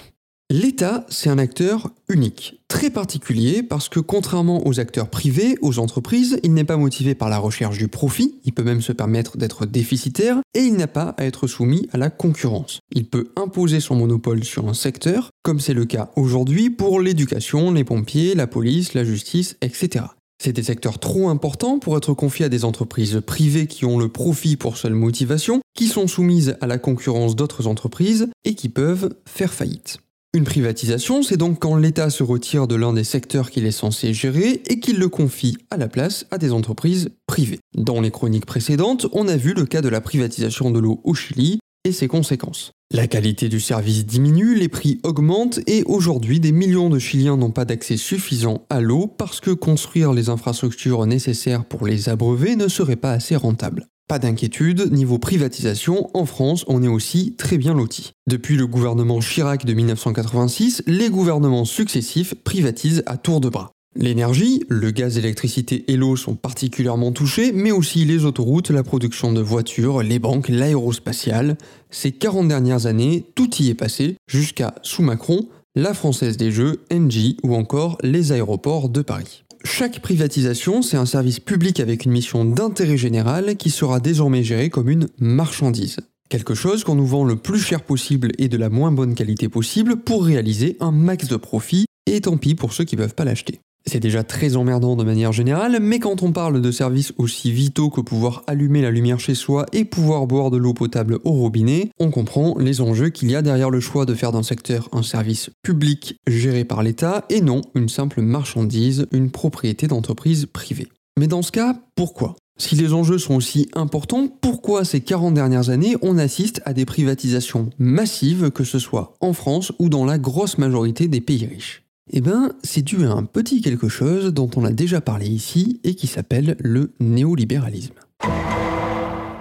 L'État, c'est un acteur unique, très particulier parce que contrairement aux acteurs privés, aux entreprises, il n'est pas motivé par la recherche du profit, il peut même se permettre d'être déficitaire et il n'a pas à être soumis à la concurrence. Il peut imposer son monopole sur un secteur, comme c'est le cas aujourd'hui pour l'éducation, les pompiers, la police, la justice, etc. C'est des secteurs trop importants pour être confiés à des entreprises privées qui ont le profit pour seule motivation, qui sont soumises à la concurrence d'autres entreprises et qui peuvent faire faillite. Une privatisation, c'est donc quand l'État se retire de l'un des secteurs qu'il est censé gérer et qu'il le confie à la place à des entreprises privées. Dans les chroniques précédentes, on a vu le cas de la privatisation de l'eau au Chili et ses conséquences. La qualité du service diminue, les prix augmentent et aujourd'hui des millions de Chiliens n'ont pas d'accès suffisant à l'eau parce que construire les infrastructures nécessaires pour les abreuver ne serait pas assez rentable. Pas d'inquiétude, niveau privatisation, en France, on est aussi très bien loti. Depuis le gouvernement Chirac de 1986, les gouvernements successifs privatisent à tour de bras. L'énergie, le gaz, l'électricité et l'eau sont particulièrement touchés, mais aussi les autoroutes, la production de voitures, les banques, l'aérospatiale. Ces 40 dernières années, tout y est passé, jusqu'à, sous Macron, la Française des Jeux, Engie ou encore les aéroports de Paris. Chaque privatisation, c'est un service public avec une mission d'intérêt général qui sera désormais géré comme une marchandise. Quelque chose qu'on nous vend le plus cher possible et de la moins bonne qualité possible pour réaliser un max de profit, et tant pis pour ceux qui ne peuvent pas l'acheter. C'est déjà très emmerdant de manière générale, mais quand on parle de services aussi vitaux que pouvoir allumer la lumière chez soi et pouvoir boire de l'eau potable au robinet, on comprend les enjeux qu'il y a derrière le choix de faire d'un secteur un service public géré par l'État et non une simple marchandise, une propriété d'entreprise privée. Mais dans ce cas, pourquoi? Si les enjeux sont aussi importants, pourquoi ces 40 dernières années on assiste à des privatisations massives, que ce soit en France ou dans la grosse majorité des pays riches? Eh bien, c'est dû à un petit quelque chose dont on a déjà parlé ici et qui s'appelle le néolibéralisme.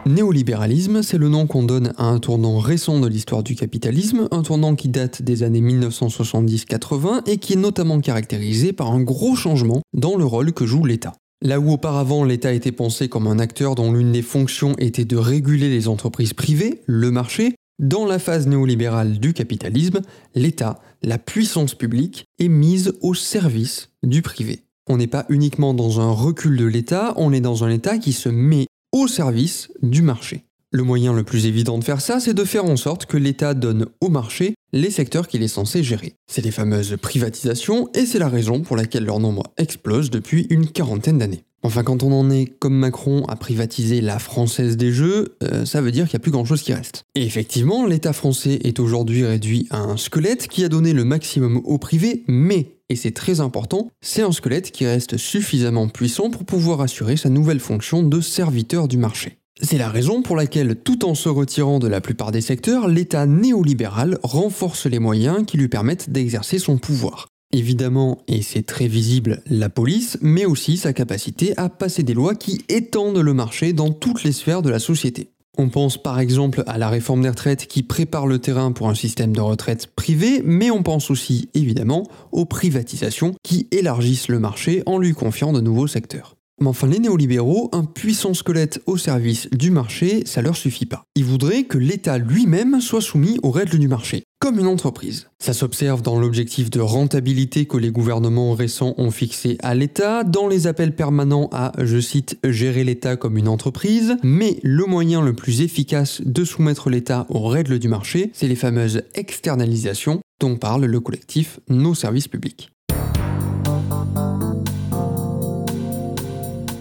Néolibéralisme, c'est le nom qu'on donne à un tournant récent de l'histoire du capitalisme, un tournant qui date des années 1970-80 et qui est notamment caractérisé par un gros changement dans le rôle que joue l'État. Là où auparavant l'État était pensé comme un acteur dont l'une des fonctions était de réguler les entreprises privées, le marché, dans la phase néolibérale du capitalisme, l'État, la puissance publique, est mise au service du privé. On n'est pas uniquement dans un recul de l'État, on est dans un État qui se met au service du marché. Le moyen le plus évident de faire ça, c'est de faire en sorte que l'État donne au marché les secteurs qu'il est censé gérer. C'est les fameuses privatisations et c'est la raison pour laquelle leur nombre explose depuis une quarantaine d'années. Enfin, quand on en est comme Macron à privatiser la française des jeux, euh, ça veut dire qu'il n'y a plus grand-chose qui reste. Et effectivement, l'État français est aujourd'hui réduit à un squelette qui a donné le maximum au privé, mais, et c'est très important, c'est un squelette qui reste suffisamment puissant pour pouvoir assurer sa nouvelle fonction de serviteur du marché. C'est la raison pour laquelle, tout en se retirant de la plupart des secteurs, l'État néolibéral renforce les moyens qui lui permettent d'exercer son pouvoir. Évidemment, et c'est très visible, la police, mais aussi sa capacité à passer des lois qui étendent le marché dans toutes les sphères de la société. On pense par exemple à la réforme des retraites qui prépare le terrain pour un système de retraite privé, mais on pense aussi évidemment aux privatisations qui élargissent le marché en lui confiant de nouveaux secteurs. Mais enfin, les néolibéraux, un puissant squelette au service du marché, ça leur suffit pas. Ils voudraient que l'État lui-même soit soumis aux règles du marché, comme une entreprise. Ça s'observe dans l'objectif de rentabilité que les gouvernements récents ont fixé à l'État, dans les appels permanents à, je cite, gérer l'État comme une entreprise, mais le moyen le plus efficace de soumettre l'État aux règles du marché, c'est les fameuses externalisations dont parle le collectif Nos services publics.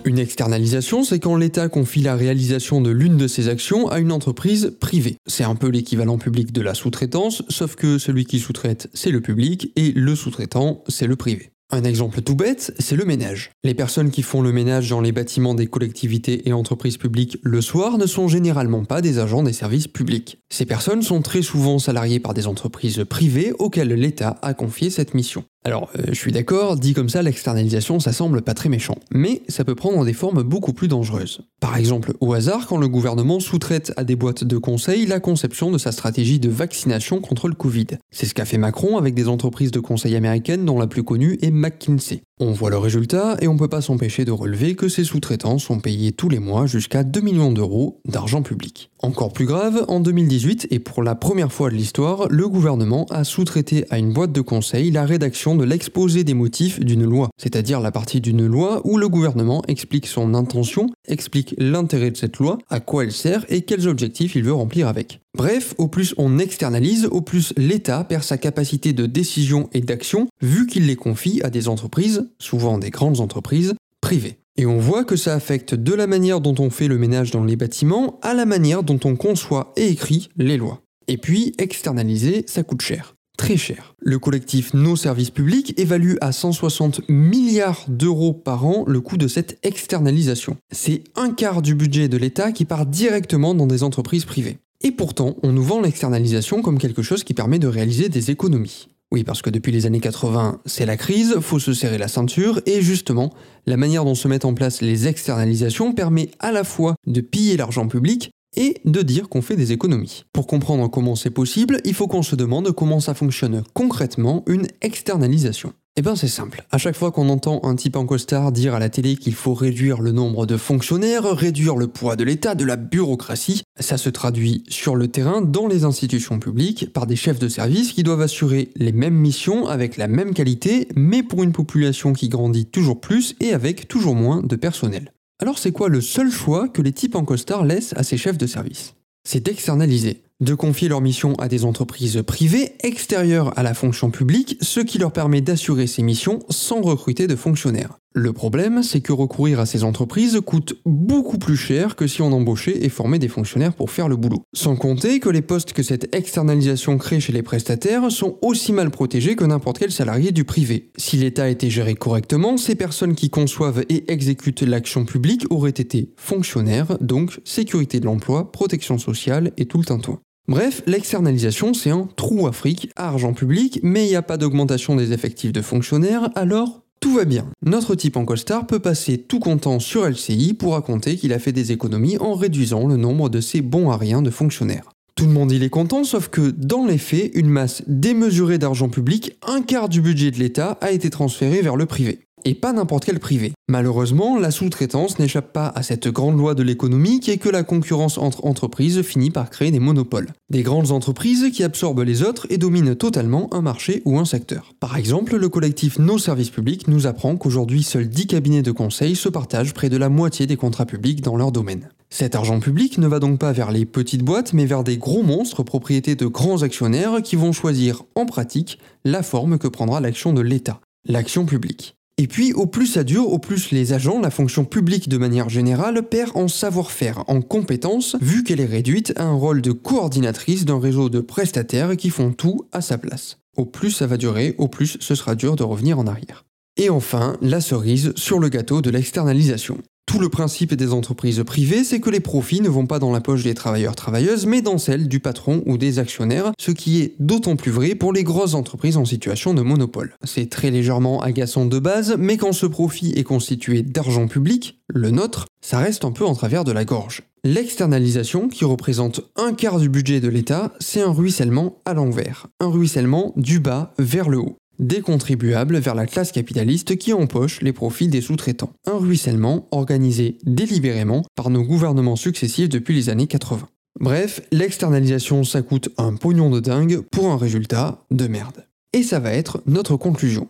Une externalisation, c'est quand l'État confie la réalisation de l'une de ses actions à une entreprise privée. C'est un peu l'équivalent public de la sous-traitance, sauf que celui qui sous-traite, c'est le public, et le sous-traitant, c'est le privé. Un exemple tout bête, c'est le ménage. Les personnes qui font le ménage dans les bâtiments des collectivités et entreprises publiques le soir ne sont généralement pas des agents des services publics. Ces personnes sont très souvent salariées par des entreprises privées auxquelles l'État a confié cette mission. Alors, euh, je suis d'accord, dit comme ça, l'externalisation, ça semble pas très méchant. Mais ça peut prendre des formes beaucoup plus dangereuses. Par exemple, au hasard, quand le gouvernement sous-traite à des boîtes de conseil la conception de sa stratégie de vaccination contre le Covid. C'est ce qu'a fait Macron avec des entreprises de conseil américaines dont la plus connue est McKinsey. On voit le résultat et on peut pas s'empêcher de relever que ces sous-traitants sont payés tous les mois jusqu'à 2 millions d'euros d'argent public. Encore plus grave, en 2018 et pour la première fois de l'histoire, le gouvernement a sous-traité à une boîte de conseil la rédaction de l'exposé des motifs d'une loi, c'est-à-dire la partie d'une loi où le gouvernement explique son intention, explique l'intérêt de cette loi, à quoi elle sert et quels objectifs il veut remplir avec. Bref, au plus on externalise, au plus l'État perd sa capacité de décision et d'action, vu qu'il les confie à des entreprises, souvent des grandes entreprises, privées. Et on voit que ça affecte de la manière dont on fait le ménage dans les bâtiments à la manière dont on conçoit et écrit les lois. Et puis, externaliser, ça coûte cher. Très cher. Le collectif Nos services publics évalue à 160 milliards d'euros par an le coût de cette externalisation. C'est un quart du budget de l'État qui part directement dans des entreprises privées. Et pourtant, on nous vend l'externalisation comme quelque chose qui permet de réaliser des économies. Oui, parce que depuis les années 80, c'est la crise, faut se serrer la ceinture, et justement, la manière dont se mettent en place les externalisations permet à la fois de piller l'argent public et de dire qu'on fait des économies. Pour comprendre comment c'est possible, il faut qu'on se demande comment ça fonctionne concrètement une externalisation. Eh bien c'est simple. À chaque fois qu'on entend un type en costard dire à la télé qu'il faut réduire le nombre de fonctionnaires, réduire le poids de l'État, de la bureaucratie, ça se traduit sur le terrain dans les institutions publiques par des chefs de service qui doivent assurer les mêmes missions avec la même qualité, mais pour une population qui grandit toujours plus et avec toujours moins de personnel. Alors c'est quoi le seul choix que les types en costard laissent à ces chefs de service? C'est d'externaliser de confier leur mission à des entreprises privées extérieures à la fonction publique, ce qui leur permet d'assurer ces missions sans recruter de fonctionnaires. Le problème, c'est que recourir à ces entreprises coûte beaucoup plus cher que si on embauchait et formait des fonctionnaires pour faire le boulot. Sans compter que les postes que cette externalisation crée chez les prestataires sont aussi mal protégés que n'importe quel salarié du privé. Si l'État était géré correctement, ces personnes qui conçoivent et exécutent l'action publique auraient été fonctionnaires, donc sécurité de l'emploi, protection sociale et tout le tintouin. Bref, l'externalisation, c'est un trou à argent public, mais il n'y a pas d'augmentation des effectifs de fonctionnaires, alors tout va bien. Notre type en costard peut passer tout content sur LCI pour raconter qu'il a fait des économies en réduisant le nombre de ses bons à rien de fonctionnaires. Tout le monde il est content, sauf que dans les faits, une masse démesurée d'argent public, un quart du budget de l'État, a été transféré vers le privé et pas n'importe quel privé. Malheureusement, la sous-traitance n'échappe pas à cette grande loi de l'économie qui est que la concurrence entre entreprises finit par créer des monopoles. Des grandes entreprises qui absorbent les autres et dominent totalement un marché ou un secteur. Par exemple, le collectif Nos services publics nous apprend qu'aujourd'hui seuls 10 cabinets de conseil se partagent près de la moitié des contrats publics dans leur domaine. Cet argent public ne va donc pas vers les petites boîtes, mais vers des gros monstres propriétés de grands actionnaires qui vont choisir en pratique la forme que prendra l'action de l'État, l'action publique. Et puis, au plus ça dure, au plus les agents, la fonction publique de manière générale, perd en savoir-faire, en compétences, vu qu'elle est réduite à un rôle de coordinatrice d'un réseau de prestataires qui font tout à sa place. Au plus ça va durer, au plus ce sera dur de revenir en arrière. Et enfin, la cerise sur le gâteau de l'externalisation. Tout le principe des entreprises privées, c'est que les profits ne vont pas dans la poche des travailleurs-travailleuses, mais dans celle du patron ou des actionnaires, ce qui est d'autant plus vrai pour les grosses entreprises en situation de monopole. C'est très légèrement agaçant de base, mais quand ce profit est constitué d'argent public, le nôtre, ça reste un peu en travers de la gorge. L'externalisation, qui représente un quart du budget de l'État, c'est un ruissellement à l'envers, un ruissellement du bas vers le haut des contribuables vers la classe capitaliste qui empoche les profits des sous-traitants. Un ruissellement organisé délibérément par nos gouvernements successifs depuis les années 80. Bref, l'externalisation ça coûte un pognon de dingue pour un résultat de merde. Et ça va être notre conclusion.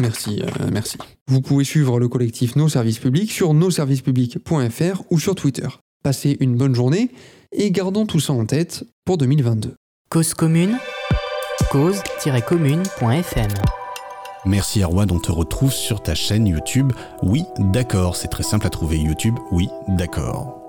Merci, euh, merci. Vous pouvez suivre le collectif Nos Services Publics sur nosservicespublics.fr ou sur Twitter. Passez une bonne journée et gardons tout ça en tête pour 2022. Cause commune cause-commune.fm. Merci Arwan, on te retrouve sur ta chaîne YouTube. Oui, d'accord, c'est très simple à trouver YouTube. Oui, d'accord.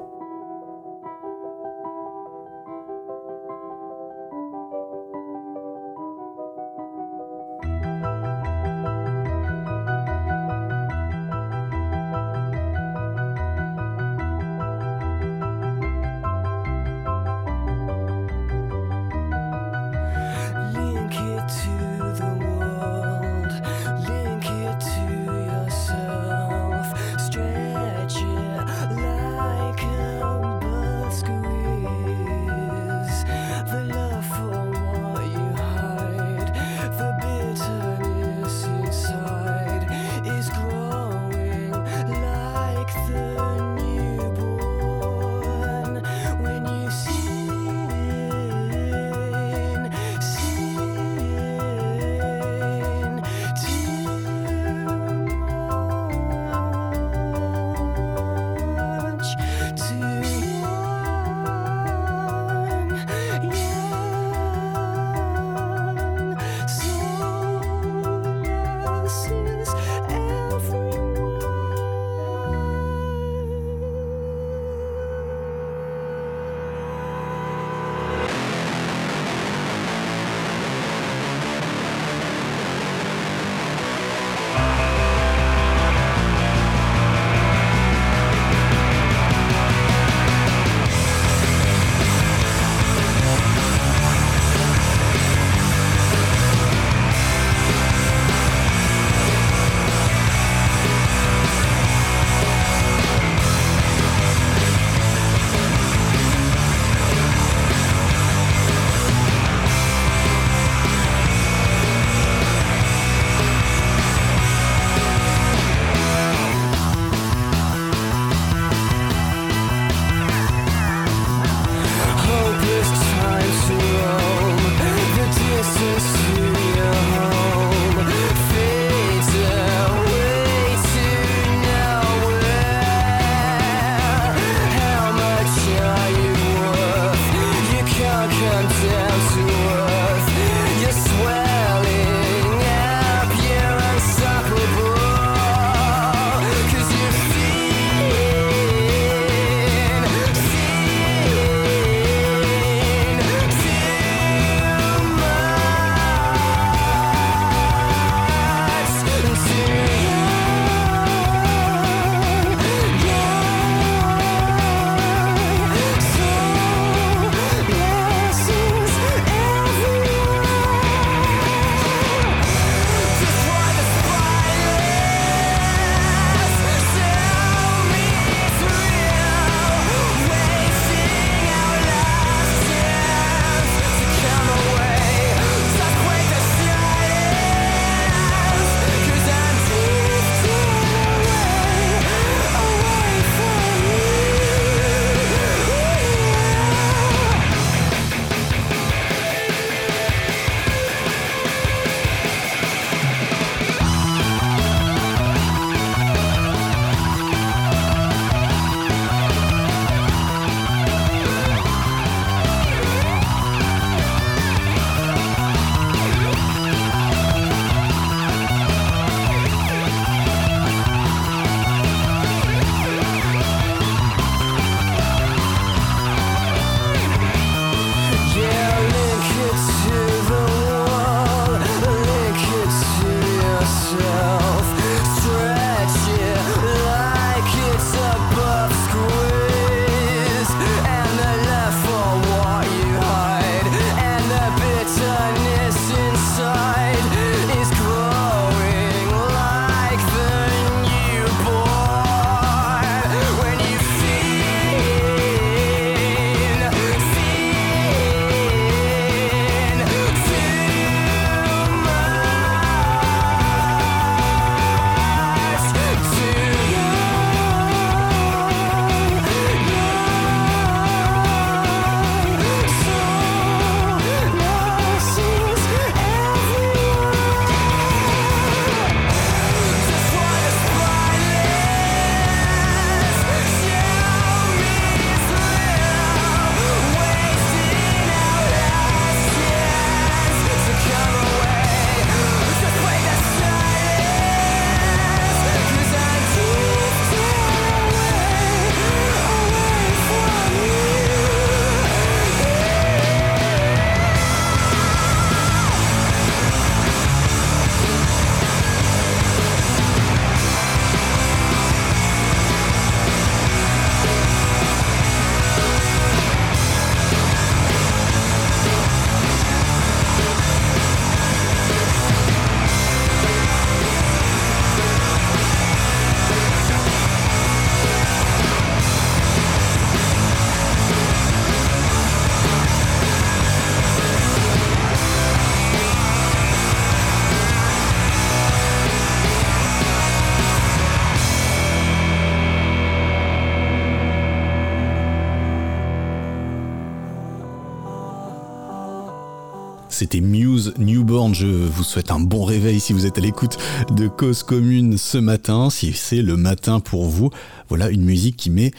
C'était Muse Newborn. Je vous souhaite un bon réveil si vous êtes à l'écoute de Cause Commune ce matin. Si c'est le matin pour vous, voilà une musique qui met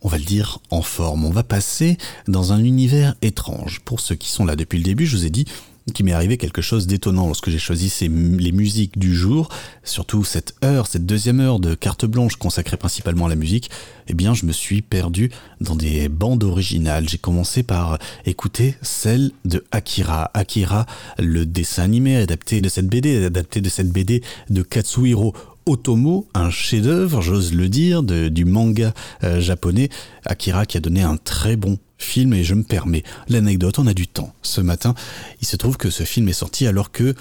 on va le dire en forme. On va passer dans un univers étrange. Pour ceux qui sont là depuis le début, je vous ai dit qu'il m'est arrivé quelque chose d'étonnant lorsque j'ai choisi ces, les musiques du jour, surtout cette heure, cette deuxième heure de carte blanche consacrée principalement à la musique, eh bien je me suis perdu dans des bandes originales. J'ai commencé par écouter celle de Akira. Akira, le dessin animé adapté de cette BD, adapté de cette BD de Katsuhiro Otomo, un chef-d'œuvre, j'ose le dire, du manga euh, japonais. Akira qui a donné un très bon film et je me permets l'anecdote, on a du temps. Ce matin, il se trouve que ce film est sorti alors que,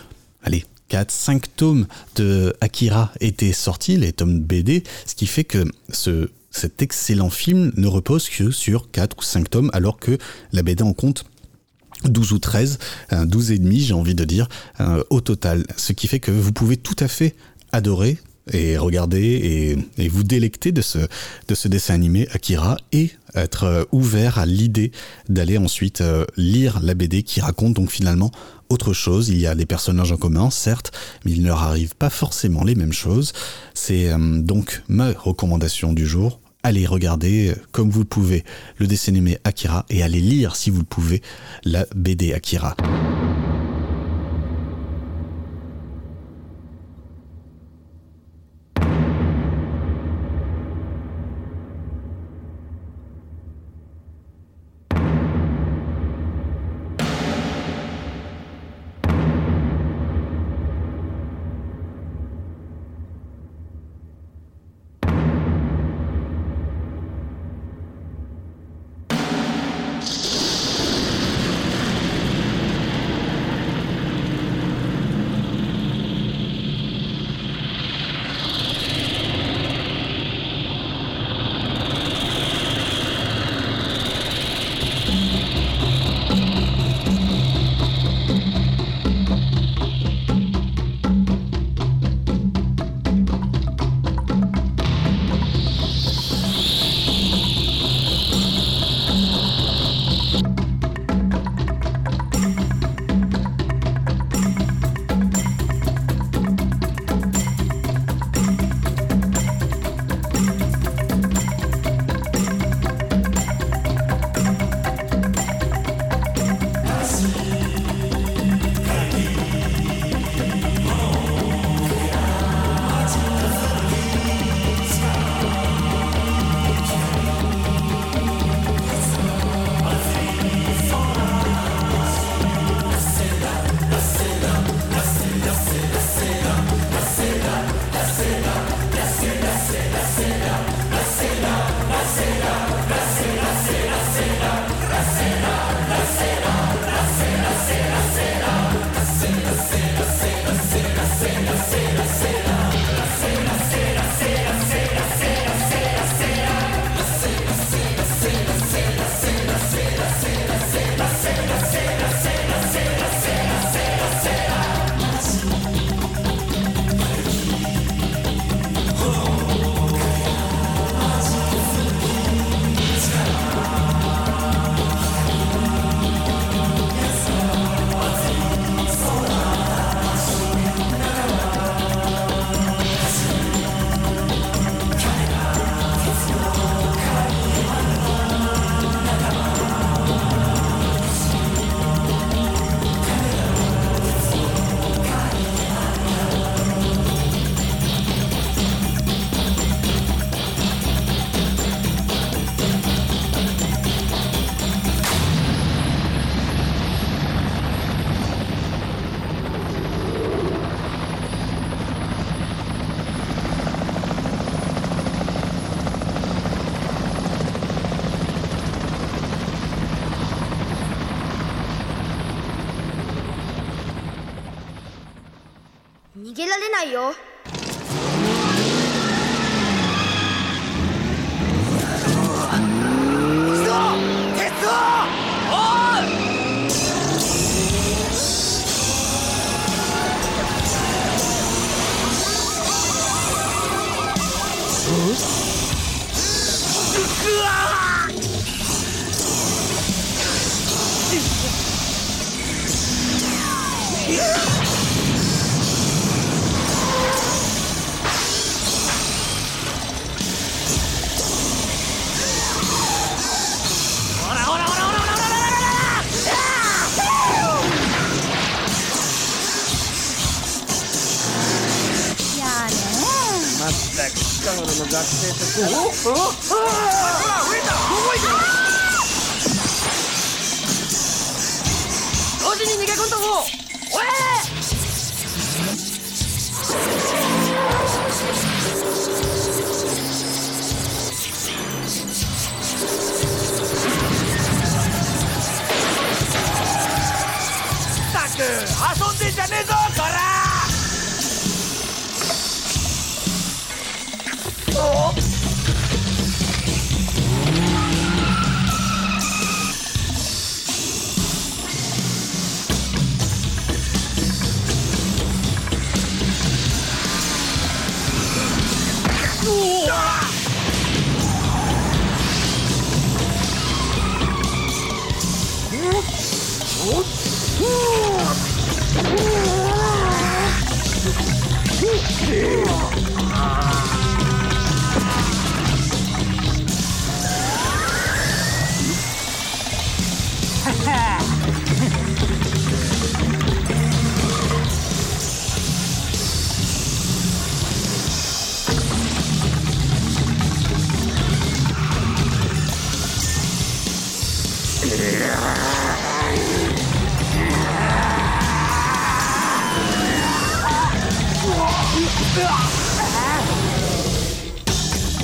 allez, 4, 5 tomes de Akira étaient sortis, les tomes BD, ce qui fait que ce, cet excellent film ne repose que sur 4 ou 5 tomes alors que la BD en compte 12 ou 13, euh, 12 et demi, j'ai envie de dire, euh, au total. Ce qui fait que vous pouvez tout à fait adorer et regarder et, vous délecter de ce, de ce dessin animé Akira et être euh, ouvert à l'idée d'aller ensuite euh, lire la BD qui raconte donc finalement autre chose. Il y a des personnages en commun, certes, mais il ne leur arrive pas forcément les mêmes choses. C'est euh, donc ma recommandation du jour. Allez regarder comme vous le pouvez le dessin animé Akira et allez lire si vous le pouvez la BD Akira.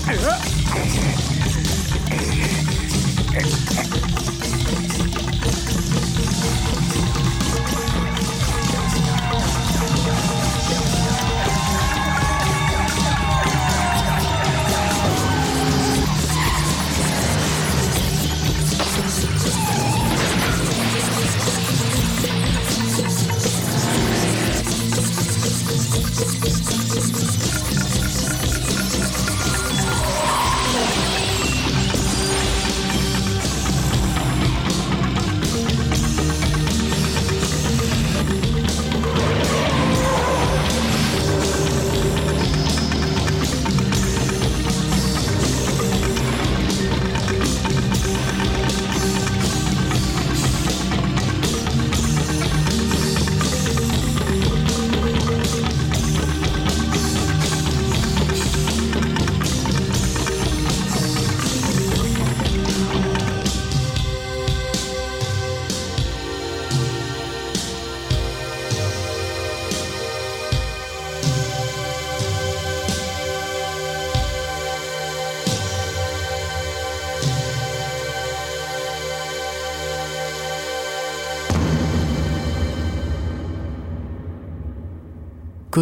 Uh-huh.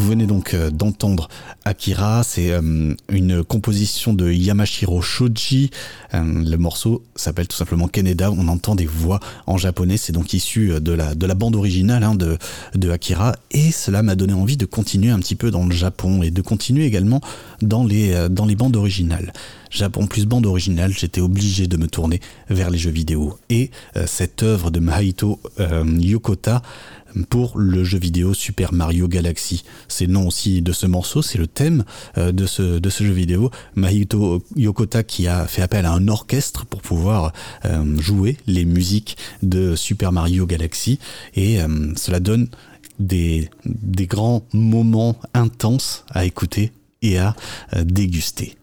Vous venez donc euh, d'entendre Akira, c'est euh, une composition de Yamashiro Shoji. Euh, le morceau s'appelle tout simplement Kaneda. On entend des voix en japonais. C'est donc issu de la, de la bande originale hein, de, Akira. Et cela m'a donné envie de continuer un petit peu dans le Japon et de continuer également dans les, bandes originales. Japon plus bande originale, j'étais obligé de me tourner vers les jeux vidéo. Et cette œuvre de Mahito euh, Yokota pour le jeu vidéo Super Mario Galaxy. C'est le nom aussi de ce morceau, c'est le thème euh, de, ce, jeu vidéo. Mahito Yokota qui a fait appel à un orchestre pour pouvoir euh, jouer les musiques de Super Mario Galaxy. Et euh, cela donne des, grands moments intenses à écouter et à déguster.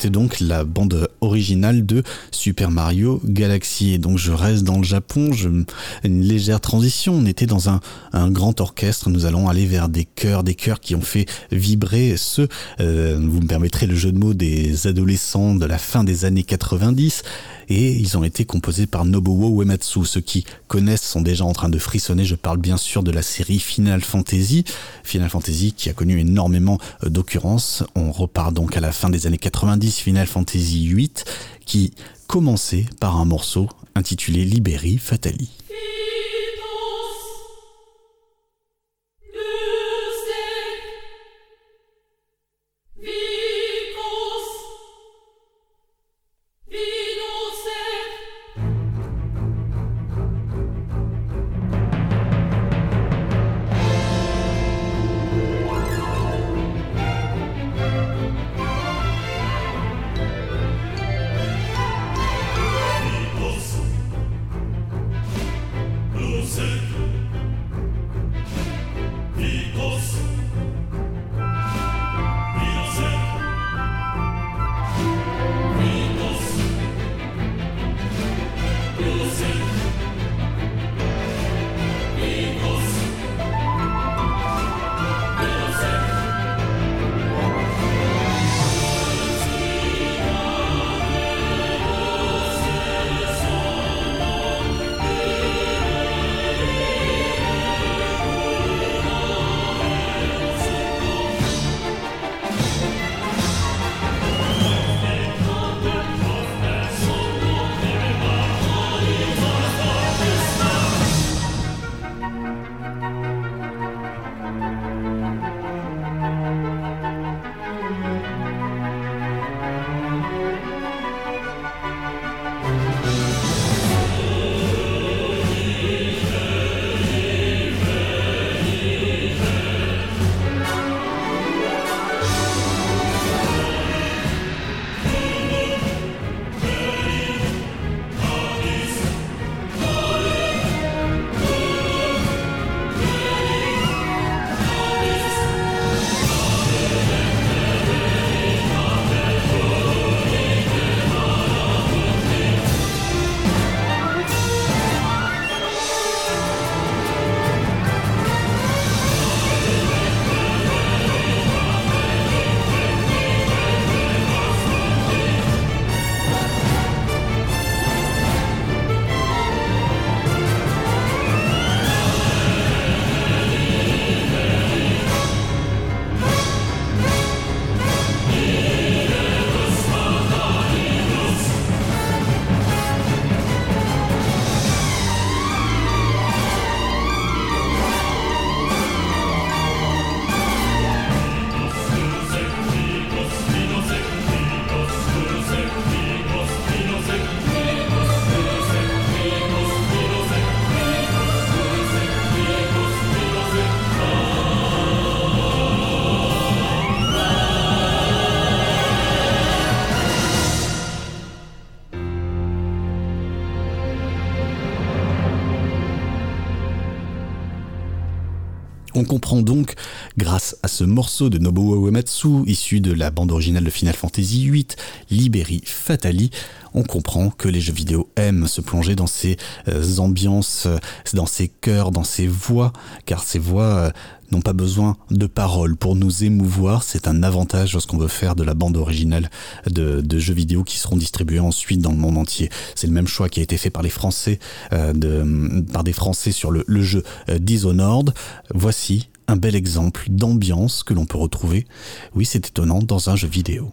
C'était donc la bande originale de Super Mario Galaxy. Et donc je reste dans le Japon, une légère transition. On était dans un, un grand orchestre, nous allons aller vers des chœurs, des chœurs qui ont fait vibrer ceux, euh, vous me permettrez le jeu de mots, des adolescents de la fin des années 90 et ils ont été composés par Nobuo Uematsu. Ceux qui connaissent sont déjà en train de frissonner. Je parle bien sûr de la série Final Fantasy. Final Fantasy qui a connu énormément euh, d'occurrences. On repart donc à la fin des années 90, Final Fantasy 8 qui commençait par un morceau intitulé Liberi Fatali. Comprend donc, grâce à ce morceau de Nobuo Uematsu, issu de la bande originale de Final Fantasy VIII, Liberi Fatali, on comprend que les jeux vidéo aiment se plonger dans ces euh, ambiances, euh, dans ces chœurs, dans ces voix, car ces voix euh, n'ont pas besoin de paroles pour nous émouvoir. C'est un avantage lorsqu'on veut faire de la bande originale de, jeux vidéo qui seront distribués ensuite dans le monde entier. C'est le même choix qui a été fait par les Français, par des Français sur le, le jeu Dishonored. Voici un bel exemple d'ambiance que l'on peut retrouver. Oui, c'est étonnant dans un jeu vidéo.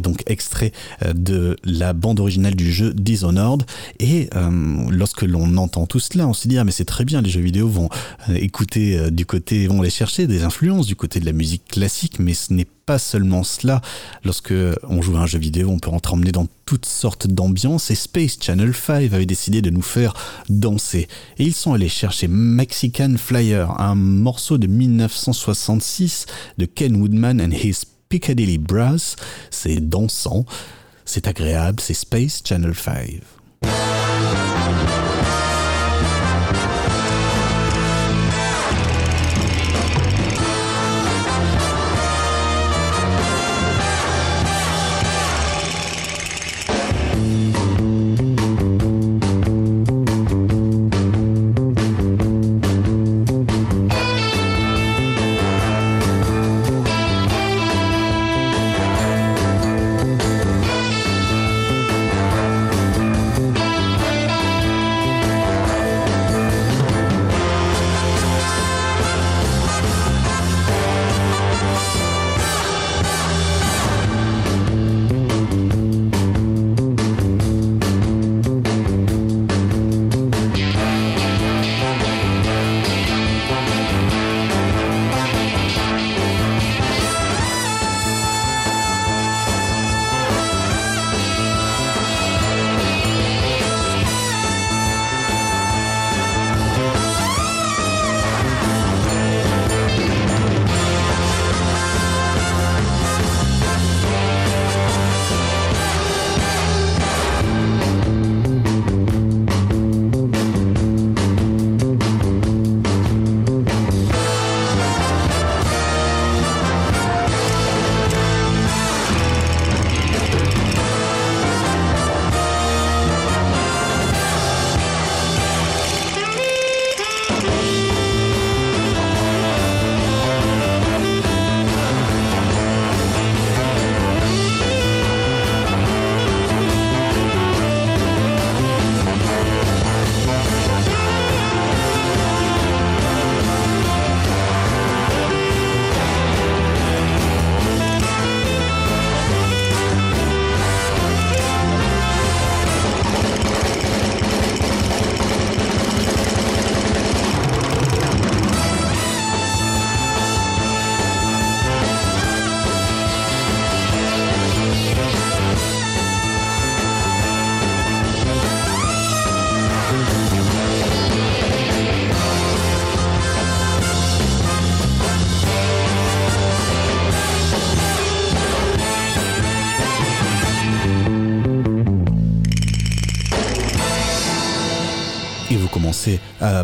Donc extrait euh, de la bande originale du jeu Dishonored. Et euh, lorsque l'on entend tout cela, on se dit ah mais c'est très bien, les jeux vidéo vont euh, écouter du côté, vont aller chercher des influences du côté de la musique classique, mais ce n'est pas seulement cela. Lorsque on joue à un jeu vidéo, on peut rentrer emmener dans toutes sortes d'ambiances. Et Space Channel 5 avait décidé de nous faire danser. Et ils sont allés chercher Mexican Flyer, un morceau de 1966 de Ken Woodman and his Piccadilly Brass. C'est dansant, c'est agréable, c'est Space Channel 5.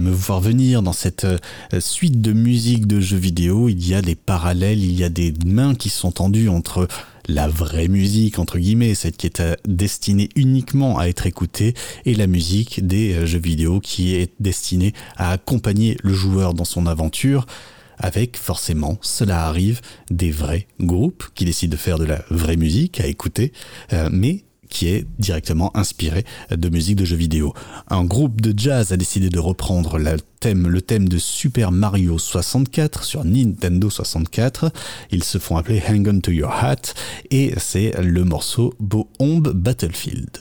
Voir venir dans cette euh, suite de musique de jeux vidéo, il y a des parallèles, il y a des mains qui sont tendues entre la vraie musique, entre guillemets, celle qui est euh, destinée uniquement à être écoutée, et la musique des euh, jeux vidéo qui est destinée à accompagner le joueur dans son aventure. Avec forcément, cela arrive, des vrais groupes qui décident de faire de la vraie musique à écouter, mais qui est directement inspiré de musique de jeux vidéo. Un groupe de jazz a décidé de reprendre le thème, de Super Mario 64 sur Nintendo 64. Ils se font appeler Hang On To Your Hat et c'est le morceau Bohomb Battlefield.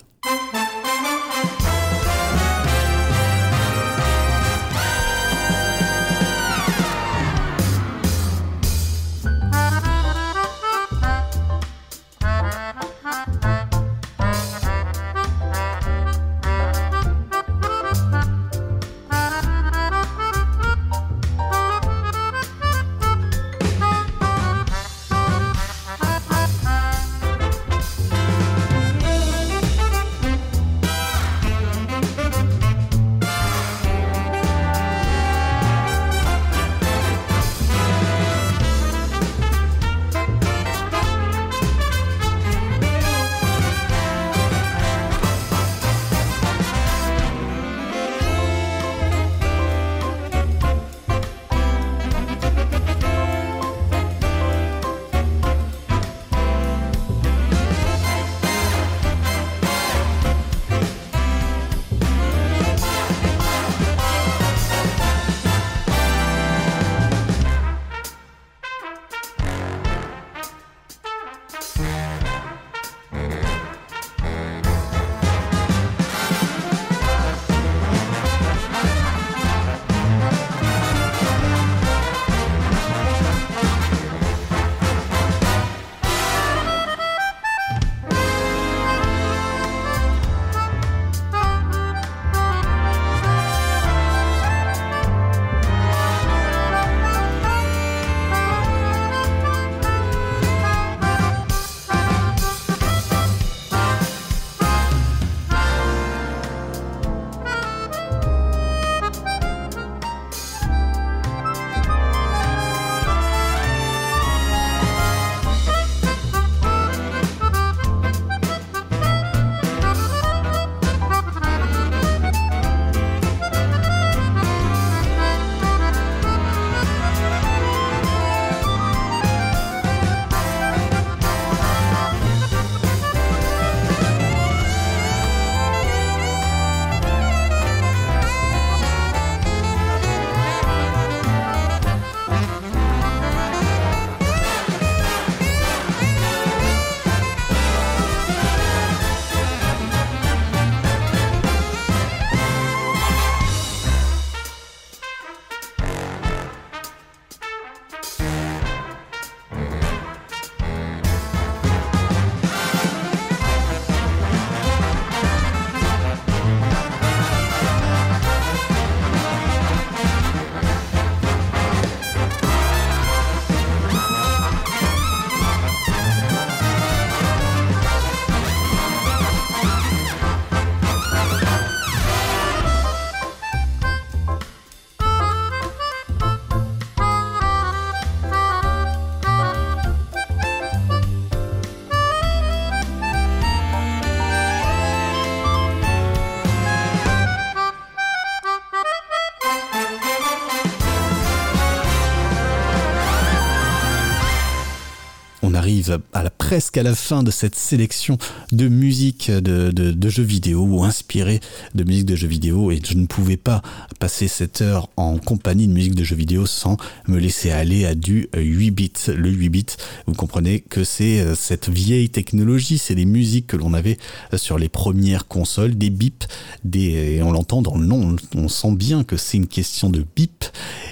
Presque à la fin de cette sélection de musique de, jeux vidéo ou inspirée de musique de jeux vidéo et je ne pouvais pas passer cette heure en compagnie de musique de jeux vidéo sans me laisser aller à du euh, 8 bits. Le 8 bits, vous comprenez que c'est euh, cette vieille technologie, c'est les musiques que l'on avait sur les premières consoles, des bips, des, et on l'entend dans le nom, on sent bien que c'est une question de bip.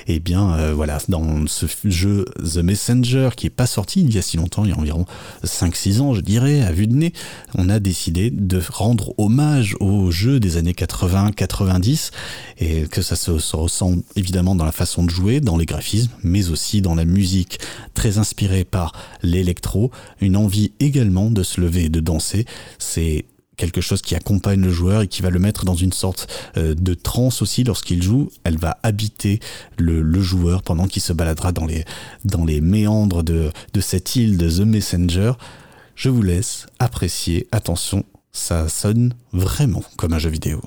Et bien euh, voilà, dans ce jeu The Messenger qui est pas sorti il y a si longtemps, il y a environ 5-6 ans je dirais, à vue de nez, on a décidé de rendre hommage aux jeux des années 80-90 et que ça se, se ressent évidemment dans la façon de jouer, dans les graphismes, mais aussi dans la musique très inspirée par l'électro, une envie également de se lever et de danser. C'est quelque chose qui accompagne le joueur et qui va le mettre dans une sorte euh, de transe aussi lorsqu'il joue. Elle va habiter le, le joueur pendant qu'il se baladera dans les, dans les méandres de, de cette île de The Messenger. Je vous laisse apprécier. Attention, ça sonne vraiment comme un jeu vidéo.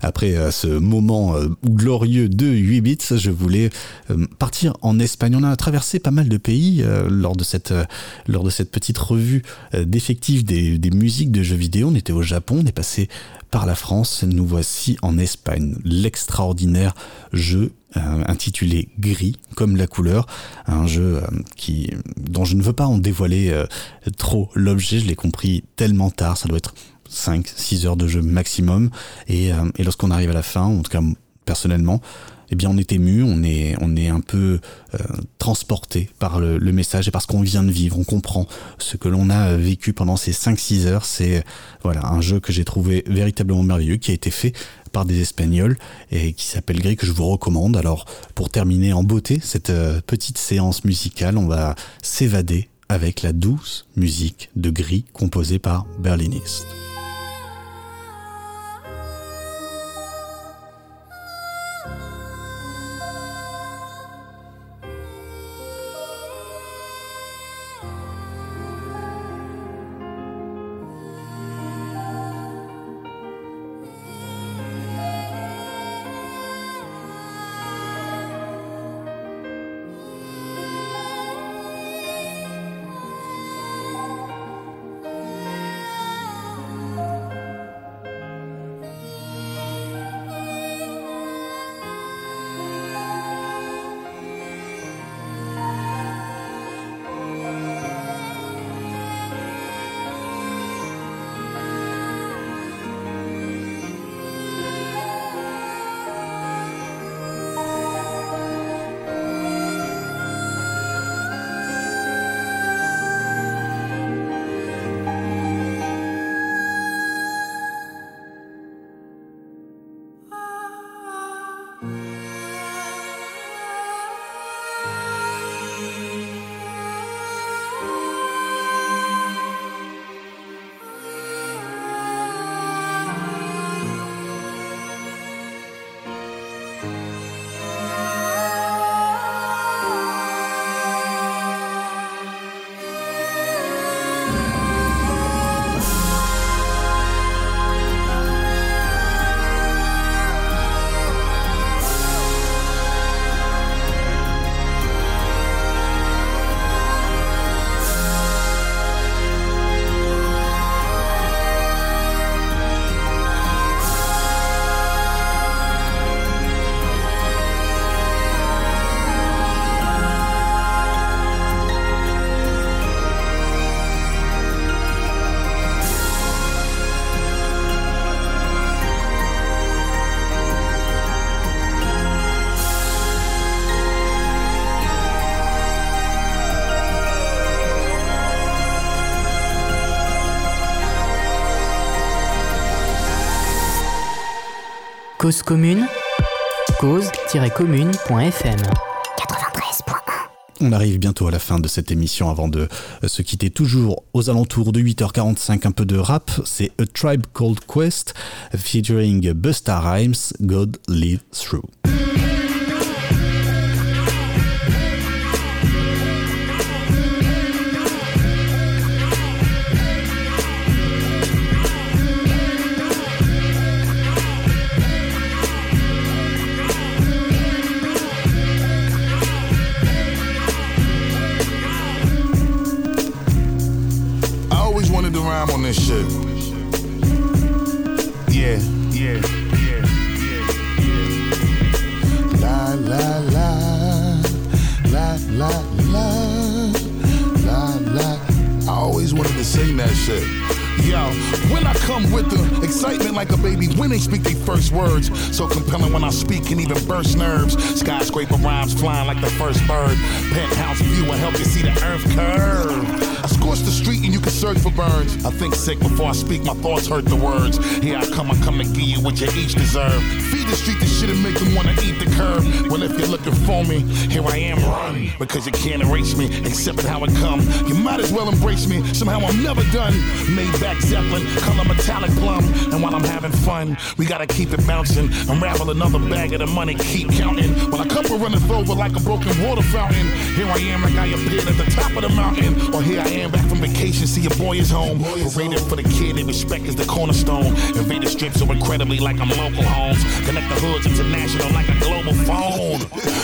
Après euh, ce moment euh, glorieux de 8 bits, je voulais euh, partir en Espagne. On a traversé pas mal de pays lors, de cette, petite revue d'effectifs des, musiques de jeux vidéo. On était au Japon, on est passé par la France. Nous voici en Espagne. L'extraordinaire jeu intitulé Gris, comme la couleur. Un jeu dont je ne veux pas en dévoiler trop l'objet. Je l'ai compris tellement tard. Ça doit être 5, 6 heures de jeu maximum. Et, euh, et lorsqu'on arrive à la fin, en tout cas personnellement, eh bien on est ému, on est, on est un peu euh, transporté par le, message et parce qu'on vient de vivre, on comprend ce que l'on a vécu pendant ces 5-6 heures. C'est voilà un jeu que j'ai trouvé véritablement merveilleux, qui a été fait par des Espagnols et qui s'appelle Gris que je vous recommande. Alors pour terminer en beauté cette euh, petite séance musicale, on va s'évader avec la douce musique de Gris composée par Berlinist. Cause commune, cause-commune.fm. On arrive bientôt à la fin de cette émission avant de euh, se quitter toujours aux alentours de 8h45 un peu de rap. C'est A Tribe Called Quest featuring Busta Rhymes, God Live Through. Thoughts hurt the words. Here I come, I come to give you what you each deserve. Feed the street this shit and make them wanna for me, here I am, run. Because you can't erase me, accept it how it come. You might as well embrace me, somehow I'm never done. Made back Zeppelin, color metallic plum. And while I'm having fun, we gotta keep it bouncing. Unravel another bag of the money, keep counting. When a cup runneth over like a broken water fountain, here I am like I appeared at the top of the mountain. Or here I am back from vacation, see your boy is home. Paraded for the kid they respect is the cornerstone. Invaded strips so incredibly like I'm local homes. Connect the hoods international like a global phone.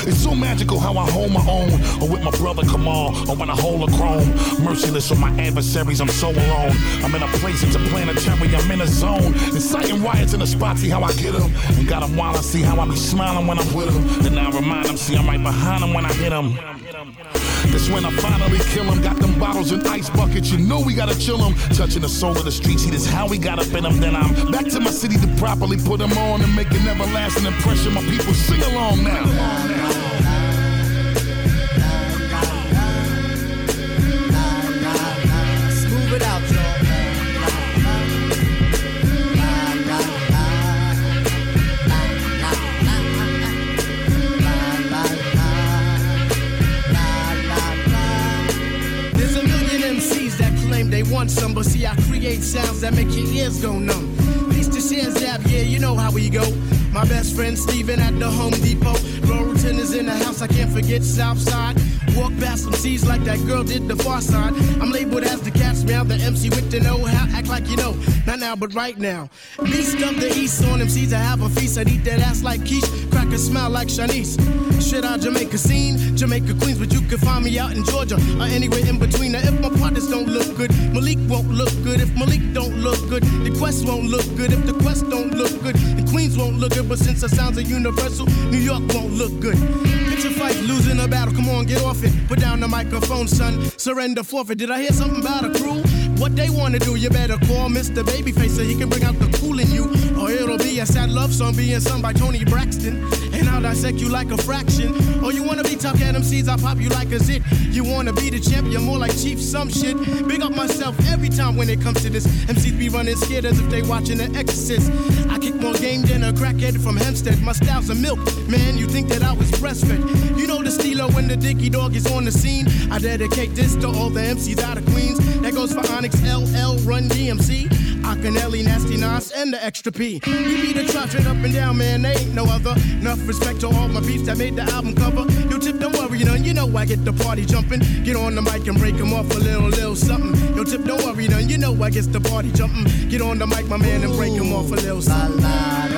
It's so magical how I hold my own. Or with my brother Kamal, or when I hold a chrome. Merciless on my adversaries, I'm so alone. I'm in a place, it's a planetary, I'm in a zone. Inciting riots in the spot, see how I get them. And got them while I see how I be smiling when I'm with them. Then I remind them, see I'm right behind them when I hit them. That's when I finally kill him. Got them bottles and ice buckets. You know we gotta chill him. Touching the soul of the streets. See, this how we got up in them. Then I'm back to my city to properly put them on and make an everlasting impression. My people sing along now. They want some, but see, I create sounds that make your ears go numb. Peace to Shan's Zap, yeah, you know how we go. My best friend Steven at the Home Depot. Laurelton is in the house, I can't forget Southside. Walk past some C's like that girl did the far side. I'm labeled as the cat's meow, the MC with the know how. Act like you know, not now, but right now. Beast of the East on MCs, I have a feast. I'd eat that ass like quiche, crack a smile like Shanice. Shit out Jamaica scene, Jamaica Queens, but you can find me out in Georgia or anywhere in between. Now, if my partners don't look good, Malik won't look good. If Malik don't look good, the Quest won't look good. If the Quest don't look good, the Queens won't look good. But since the sounds are universal, New York won't look good. Picture fight, losing a battle. Come on, get off it. Put down the microphone, son. Surrender, forfeit. Did I hear something about a crew? What they wanna do, you better call Mr. Babyface so he can bring out the cool in you. Or it'll be a sad love song being sung by Tony Braxton. And I'll dissect you like a fraction. Or you wanna be tough at seeds, I'll pop you like a zit. You wanna be the champ, you're more like Chief some shit. Big up myself every time when it comes to this. MCs be running scared as if they watching The Exorcist. I kick more game than a crackhead from Hempstead. My style's a milk, man. You think that I was breastfed? You know the steelo when the dicky dog is on the scene. I dedicate this to all the MCs out of Queens. That goes for Onyx, LL, Run DMC. Akinelli, Nasty Nas, and the Extra P. We be the trot straight up and down, man. They ain't no other. Enough respect to all my beats that made the album cover. Yo, Tip, don't worry, none. You know I get the party jumping. Get on the mic and break 'em off a little, little something. Yo, Tip, don't worry, none. You know I get the party jumping. Get on the mic, my man, and break 'em off a little something. You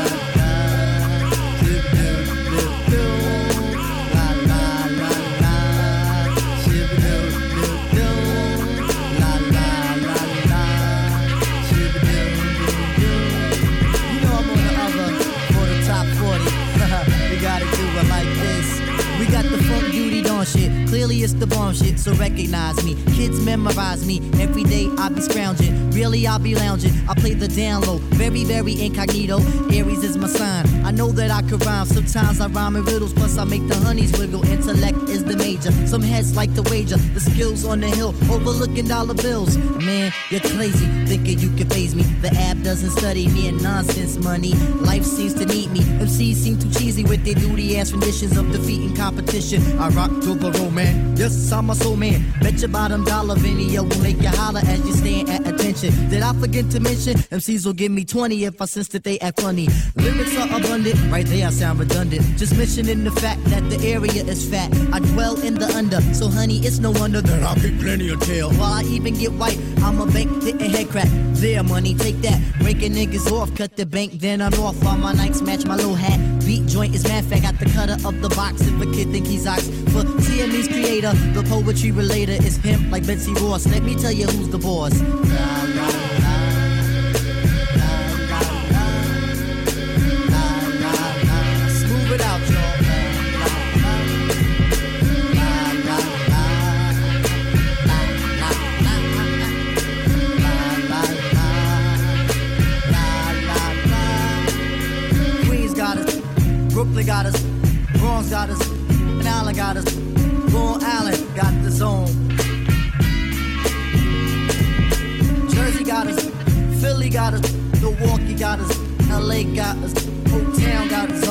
Clearly it's the bomb shit, so recognize me. Kids memorize me. Every day I be scrounging. Really I'll be lounging. I play the down low. Very, very incognito. Aries is my sign. I know that I could rhyme. Sometimes I rhyme in riddles, plus I make the honeys wiggle. Intellect is the major. Some heads like to wager. The skills on the hill, overlooking dollar bills. Man, you're crazy, thinking you can phase me. The app doesn't study me and nonsense money. Life seems to need me. MCs seem too cheesy with their duty ass renditions of defeating competition. I rock to the roll, man. Yes, I'm a soul man. Bet your bottom dollar video will make you holler as you stand at attention. Did I forget to mention? MCs will give me 20 if I sense that they act funny. Lyrics are abundant, right there I sound redundant. Just mentioning the fact that the area is fat. I dwell in the under, so honey, it's no wonder that I'll get plenty of tail. While I even get white, I'm a bank hitting head crack. There, money, take that. Breaking niggas off, cut the bank, then I'm off. All my nights match my little hat. Beat joint is mad fact, got the cutter of the box. If a kid think he's ox. For TME's creator, the poetry relator is pimp like Betsy Ross. Let me tell you who's the boss. Smooth it out, y'all. Queens got us, Brooklyn got us, Bronx got us, and got us. Zone. Jersey got us, Philly got us, Milwaukee got us, LA got us, Old Town got its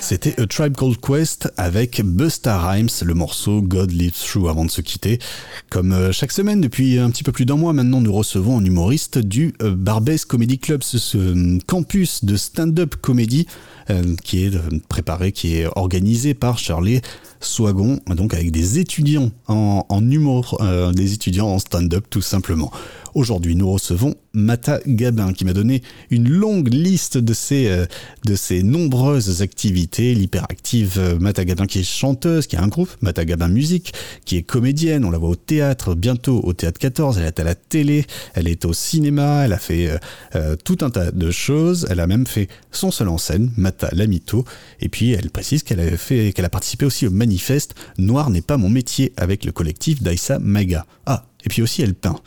C'était A Tribe Called Quest avec Busta Rhymes, le morceau God Lives Through avant de se quitter. Comme euh, chaque semaine, depuis un petit peu plus d'un mois maintenant, nous recevons un humoriste du euh, Barbès Comedy Club, ce, euh, campus de stand-up comédie qui est préparé, qui est organisé par Charlie Swagon, donc avec des étudiants en, humour, des étudiants en stand-up tout simplement. Aujourd'hui, nous recevons Mata Gabin qui m'a donné une longue liste de ses, euh, de ses nombreuses activités. L'hyperactive euh, Mata Gabin qui est chanteuse, qui a un groupe, Mata Gabin Musique, qui est comédienne, on la voit au théâtre, bientôt au théâtre 14, elle est à la télé, elle est au cinéma, elle a fait euh, euh, tout un tas de choses, elle a même fait son seul en scène, Mata Lamito, et puis elle précise qu'elle a, fait, qu'elle a participé aussi au manifeste Noir n'est pas mon métier avec le collectif d'Aïssa Maga. Ah, et puis aussi elle peint.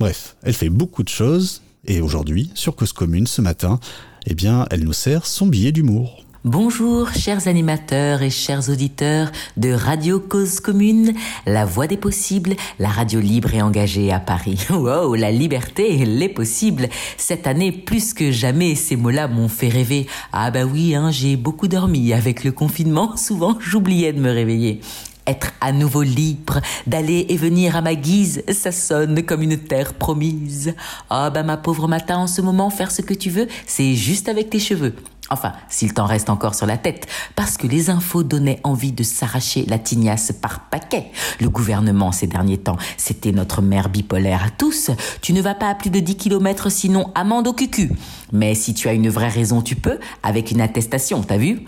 Bref, elle fait beaucoup de choses, et aujourd'hui, sur Cause Commune, ce matin, eh bien, elle nous sert son billet d'humour. Bonjour, chers animateurs et chers auditeurs de Radio Cause Commune, la voix des possibles, la radio libre et engagée à Paris. Wow, la liberté, les possibles. Cette année, plus que jamais, ces mots-là m'ont fait rêver. Ah bah oui, hein, j'ai beaucoup dormi. Avec le confinement, souvent, j'oubliais de me réveiller. Être à nouveau libre, d'aller et venir à ma guise, ça sonne comme une terre promise. Ah bah ma pauvre matin, en ce moment, faire ce que tu veux, c'est juste avec tes cheveux. Enfin, s'il t'en reste encore sur la tête, parce que les infos donnaient envie de s'arracher la tignasse par paquet. Le gouvernement, ces derniers temps, c'était notre mère bipolaire à tous. Tu ne vas pas à plus de 10 km sinon amende au cucu. Mais si tu as une vraie raison, tu peux, avec une attestation, t'as vu?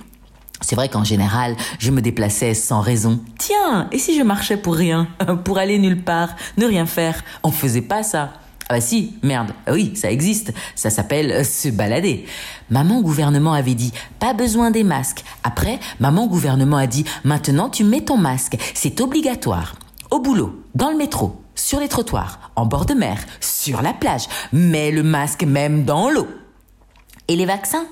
C'est vrai qu'en général, je me déplaçais sans raison. Tiens, et si je marchais pour rien Pour aller nulle part, ne rien faire? On faisait pas ça. Ah bah si, merde, Ah oui, ça existe. Ça s'appelle euh, se balader. Maman gouvernement avait dit pas besoin des masques. Après, maman gouvernement a dit maintenant tu mets ton masque, c'est obligatoire. Au boulot, dans le métro, sur les trottoirs, en bord de mer, sur la plage, mets le masque même dans l'eau. Et les vaccins?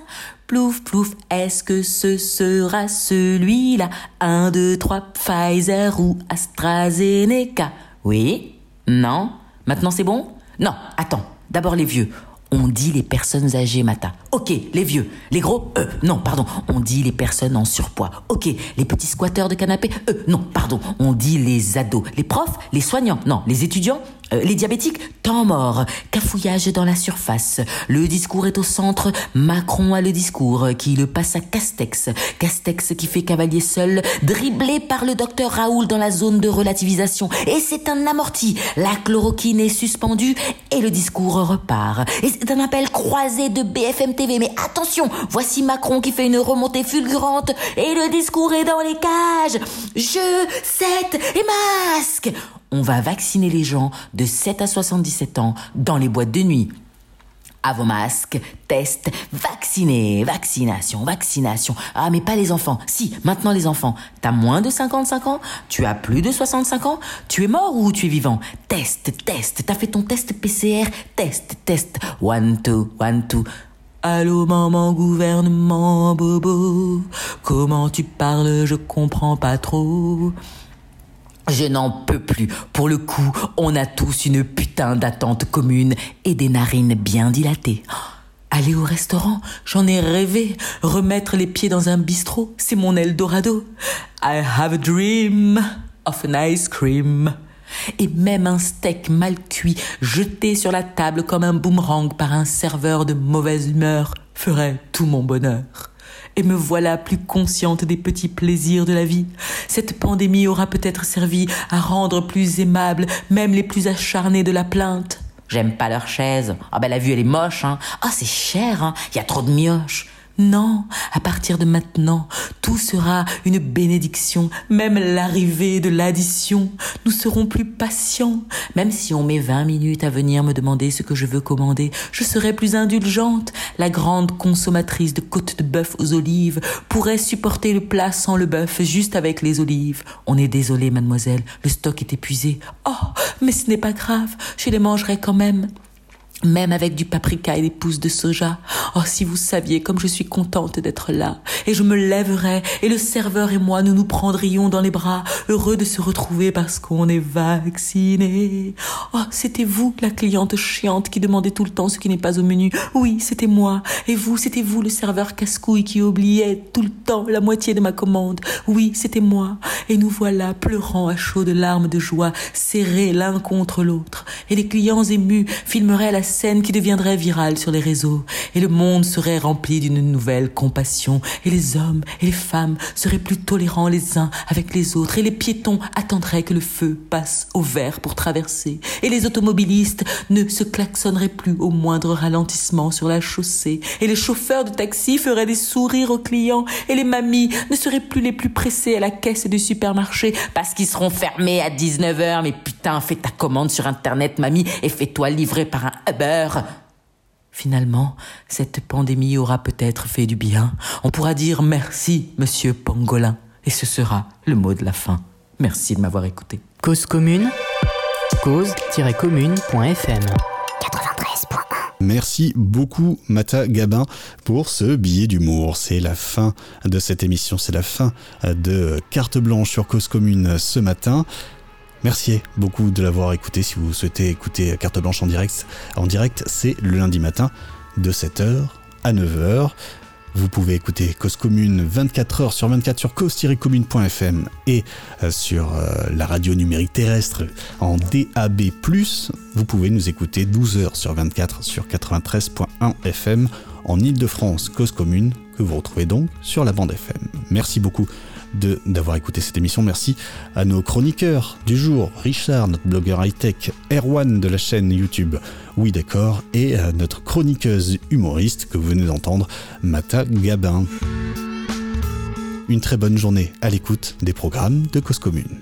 Plouf, plouf, est-ce que ce sera celui-là? Un, deux, trois, Pfizer ou AstraZeneca? Oui? Non? Maintenant c'est bon? Non, attends, d'abord les vieux. On dit les personnes âgées, Mata. Ok, les vieux. Les gros Euh, non, pardon. On dit les personnes en surpoids. Ok, les petits squatteurs de canapé Euh, non, pardon. On dit les ados. Les profs Les soignants Non, les étudiants les diabétiques, temps mort, cafouillage dans la surface. Le discours est au centre. Macron a le discours qui le passe à Castex. Castex qui fait cavalier seul, dribblé par le docteur Raoul dans la zone de relativisation. Et c'est un amorti. La chloroquine est suspendue et le discours repart. Et c'est un appel croisé de BFM TV. Mais attention, voici Macron qui fait une remontée fulgurante et le discours est dans les cages. Je, 7 et masque on va vacciner les gens de 7 à 77 ans dans les boîtes de nuit. À vos masques, test, vaccinez, vaccination, vaccination. Ah, mais pas les enfants. Si, maintenant les enfants. T'as moins de 55 ans? Tu as plus de 65 ans? Tu es mort ou tu es vivant? Test, test. T'as fait ton test PCR Test, test. One, two, one, two. Allô maman gouvernement bobo Comment tu parles? Je comprends pas trop je n'en peux plus. Pour le coup, on a tous une putain d'attente commune et des narines bien dilatées. Aller au restaurant, j'en ai rêvé. Remettre les pieds dans un bistrot, c'est mon Eldorado. I have a dream of an ice cream. Et même un steak mal cuit, jeté sur la table comme un boomerang par un serveur de mauvaise humeur, ferait tout mon bonheur et me voilà plus consciente des petits plaisirs de la vie. Cette pandémie aura peut-être servi à rendre plus aimables même les plus acharnés de la plainte. J'aime pas leur chaise. Ah ben la vue elle est moche, hein. Ah c'est cher, hein. Y a trop de mioches. Non, à partir de maintenant, tout sera une bénédiction, même l'arrivée de l'addition. Nous serons plus patients. Même si on met 20 minutes à venir me demander ce que je veux commander, je serai plus indulgente. La grande consommatrice de côtes de bœuf aux olives pourrait supporter le plat sans le bœuf, juste avec les olives. On est désolé, mademoiselle, le stock est épuisé. Oh, mais ce n'est pas grave, je les mangerai quand même. Même avec du paprika et des pousses de soja. Oh, si vous saviez comme je suis contente d'être là. Et je me lèverai, et le serveur et moi, nous nous prendrions dans les bras, heureux de se retrouver parce qu'on est vaccinés. Oh, c'était vous, la cliente chiante qui demandait tout le temps ce qui n'est pas au menu. Oui, c'était moi. Et vous, c'était vous, le serveur casse-couille qui oubliait tout le temps la moitié de ma commande. Oui, c'était moi. Et nous voilà, pleurant à chaudes larmes de joie, serrés l'un contre l'autre. Et les clients émus filmeraient la scène qui deviendrait virale sur les réseaux. Et le monde serait rempli d'une nouvelle compassion. Et les hommes et les femmes seraient plus tolérants les uns avec les autres. Et les piétons attendraient que le feu passe au vert pour traverser. Et les automobilistes ne se klaxonneraient plus au moindre ralentissement sur la chaussée. Et les chauffeurs de taxi feraient des sourires aux clients. Et les mamies ne seraient plus les plus pressées à la caisse du supermarché parce qu'ils seront fermés à 19h. Mais putain, fais ta commande sur Internet, mamie, et fais-toi livrer par un Uber. Finalement, cette pandémie aura peut-être fait du bien. On pourra dire merci, monsieur Pangolin. Et ce sera le mot de la fin. Merci de m'avoir écouté. Cause commune, cause-commune.fm. Merci beaucoup Mata Gabin pour ce billet d'humour. C'est la fin de cette émission, c'est la fin de Carte Blanche sur Cause Commune ce matin. Merci beaucoup de l'avoir écouté. Si vous souhaitez écouter Carte Blanche en direct, en direct c'est le lundi matin de 7h à 9h. Vous pouvez écouter Cause Commune 24 heures sur 24 sur cause-commune.fm et euh, sur euh, la radio numérique terrestre en DAB+. Vous pouvez nous écouter 12 heures sur 24 sur 93.1 FM en Ile-de-France, Cause Commune, que vous retrouvez donc sur la bande FM. Merci beaucoup de d'avoir écouté cette émission. Merci à nos chroniqueurs du jour, Richard, notre blogueur high-tech, Erwan de la chaîne YouTube Oui d'accord, et à notre chroniqueuse humoriste que vous venez d'entendre, Mata Gabin. Une très bonne journée à l'écoute des programmes de Cause Commune.